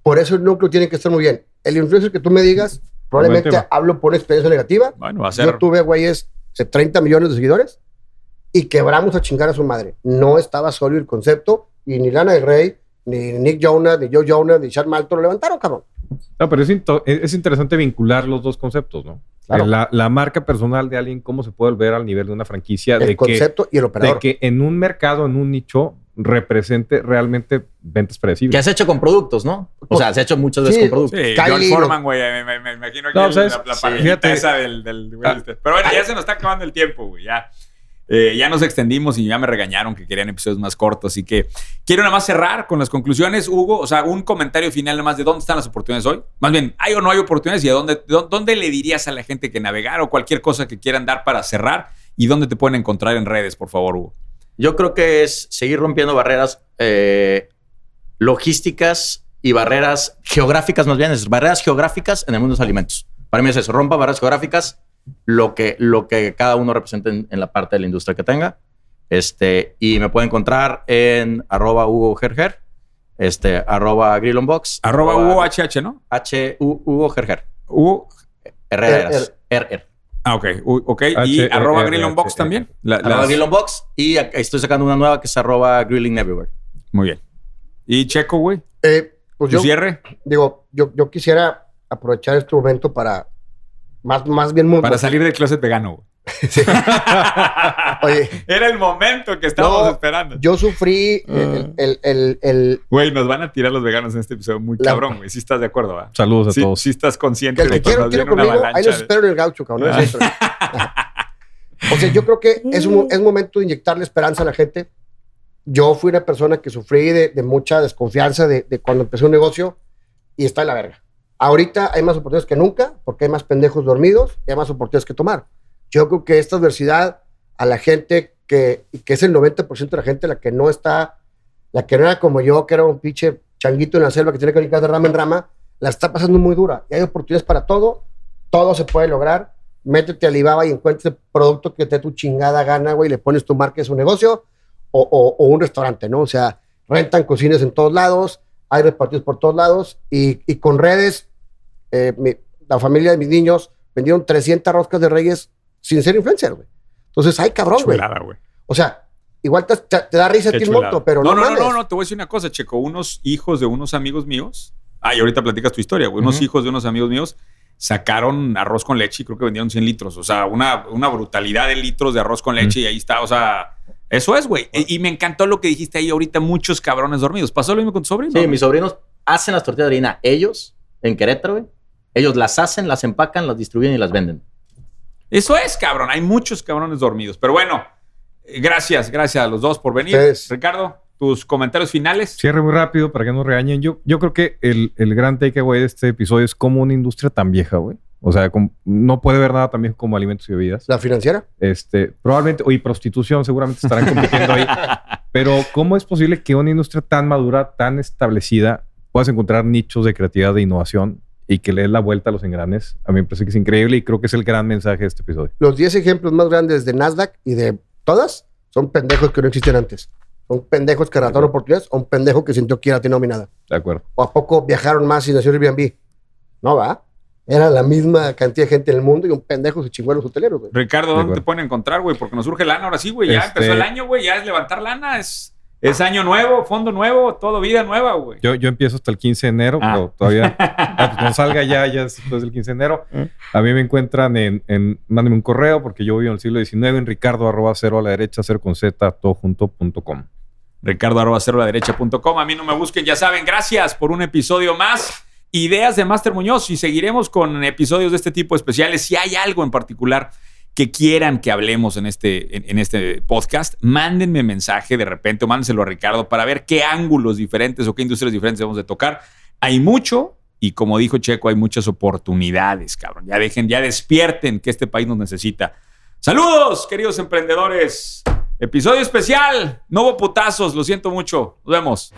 Por eso el núcleo tiene que estar muy bien. El influencer que tú me digas, probablemente hablo por una experiencia negativa. Bueno, va a ser... Yo tuve, güeyes, de 30 millones de seguidores y quebramos a chingar a su madre. No estaba sólido el concepto y ni Lana del Rey, ni Nick Jonas, ni Joe Jonas, ni Chad Malton lo levantaron, cabrón. No, pero es, into- es es interesante vincular los dos conceptos, ¿no? Claro. La, la marca personal de alguien, cómo se puede volver al nivel de una franquicia, El de que, concepto y el de operador. que en un mercado, en un nicho, represente realmente ventas ¿Qué predecibles. has hecho con productos, no? O sea, has hecho muchas veces Sí. con productos. Sí, lo- Foreman, güey. Me, me- me imagino que No, la, la Sí. Fíjate. esa del, del güey Ah. este. Pero bueno, ya se nos está acabando el tiempo, güey. Ya, Eh, ya nos extendimos y ya me regañaron que querían episodios más cortos. Así que quiero nada más cerrar con las conclusiones, Hugo. O sea, un comentario final nada más de dónde están las oportunidades hoy. Más bien, ¿hay o no hay oportunidades? ¿Y a dónde, dó- dónde le dirías a la gente que navegar o cualquier cosa que quieran dar para cerrar? ¿Y dónde te pueden encontrar en redes, por favor, Hugo? Yo creo que es seguir rompiendo barreras eh, logísticas y barreras geográficas, más bien, es barreras geográficas en el mundo de los alimentos. Para mí es eso, rompa barreras geográficas, lo que, lo que cada uno represente en, en la parte de la industria que tenga. Este, y me puede encontrar en arroba Hugo Gerger, este, arroba Grill on Box, Arroba Hugo HH, ¿no? H, U- Hugo Gerger, Hugo. Herreras, R, R. Ah, ok. U- ok. Y arroba R- Grill on Box H- también. La- Arroba las- Grill on Box y estoy sacando una nueva que es arroba Grilling Everywhere. Muy bien. ¿Y Checo, güey? Eh, pues ¿Tu yo, cierre? digo, yo, yo quisiera aprovechar este momento para más, más bien... mu- Para salir del closet vegano, güey. (laughs) (laughs) Oye, Era el momento que estábamos No, esperando. yo sufrí el, el, el, el- Güey, nos van a tirar los veganos en este episodio muy La- cabrón, güey. Sí estás de acuerdo, ¿va? Saludos a Sí, todos. sí estás consciente el de que que quiero, quiero conmigo, ahí los espero en el gaucho, cabrón. no es eso. (laughs) o sea, yo creo que es, un, es momento de inyectarle esperanza a la gente. Yo fui una persona que sufrí de, de mucha desconfianza de, de cuando empecé un negocio y está en la verga. Ahorita hay más oportunidades que nunca porque hay más pendejos dormidos y hay más oportunidades que tomar. Yo creo que esta adversidad a la gente que, y que es el 90% de la gente la que no está, la que no era como yo, que era un pinche changuito en la selva que tiene que brincar de rama en rama, la está pasando muy dura. Y hay oportunidades para todo, todo se puede lograr. Métete a Alibaba y encuentres el producto que te dé tu chingada gana, güey, le pones tu marca en su negocio o, o- o un restaurante, ¿no? O sea, rentan cocinas en todos lados, hay repartidos por todos lados y, y con redes, eh, mi- la familia de mis niños vendieron 300 roscas de reyes sin ser influencer, güey. Entonces, ay, cabrón, güey. O sea, igual te, te- te da risa a ti el monto, pero no, no, no, no, no, no, te voy a decir una cosa, Checo. Unos hijos de unos amigos míos. Ah, y ahorita platicas tu historia, güey. Unos hijos de unos amigos míos sacaron arroz con leche y creo que vendieron 100 litros. O sea, una, una brutalidad de litros de arroz con leche y ahí está. O sea, eso es, güey. Y, y me encantó lo que dijiste ahí ahorita, muchos cabrones dormidos. ¿Pasó lo mismo con tu sobrino? Sí, mis sobrinos hacen las tortillas de harina ellos en Querétaro, güey. Ellos las hacen, las empacan, las distribuyen y las venden. Eso es, cabrón. Hay muchos cabrones dormidos. Pero bueno, gracias, gracias a los dos por venir. Ustedes. Ricardo, tus comentarios finales. Cierre muy rápido para que no regañen. Yo, yo creo que el, el gran takeaway de este episodio es como una industria tan vieja, güey. O sea, no puede haber nada tan viejo como alimentos y bebidas. La financiera. Este, probablemente, y prostitución seguramente estarán compitiendo ahí. (laughs) Pero, ¿cómo es posible que una industria tan madura, tan establecida, puedas encontrar nichos de creatividad, de innovación y que le des la vuelta a los engranes. A mí me parece que es increíble y creo que es el gran mensaje de este episodio. Los 10 ejemplos más grandes de Nasdaq y de todas son pendejos que no existían antes. Son pendejos que rataron oportunidades o un pendejo que sintió que era nominada. De acuerdo. ¿O a poco viajaron más y nació Airbnb? No va. Era la misma cantidad de gente en el mundo y un pendejo se chingó a los hoteleros, güey. Ricardo, De ¿dónde te pueden encontrar, güey? Porque nos surge lana ahora sí, güey. Ya Este- empezó el año, güey. Ya es levantar lana. Es, es año nuevo, fondo nuevo, todo vida nueva, güey. Yo, yo empiezo hasta el 15 de enero, Ah. pero todavía (laughs) ah, pues no salga ya, ya es después del 15 de enero. A mí me encuentran en, en mándenme un correo porque yo vivo en el siglo XIX en ricardo arroba cero a la derecha, cero con z, todo junto punto com. Ricardo arroba cero a la derecha.com. A mí no me busquen, ya saben. Gracias por un episodio más. Ideas de Master Muñoz y seguiremos con episodios de este tipo especiales. Si hay algo en particular que quieran que hablemos en este, en, este podcast, mándenme mensaje de repente o mándenselo a Ricardo para ver qué ángulos diferentes o qué industrias diferentes debemos de tocar. Hay mucho y como dijo Checo, hay muchas oportunidades, cabrón. Ya dejen, ya despierten que este país nos necesita. Saludos, queridos emprendedores. Episodio especial. No hubo putazos, lo siento mucho. Nos vemos.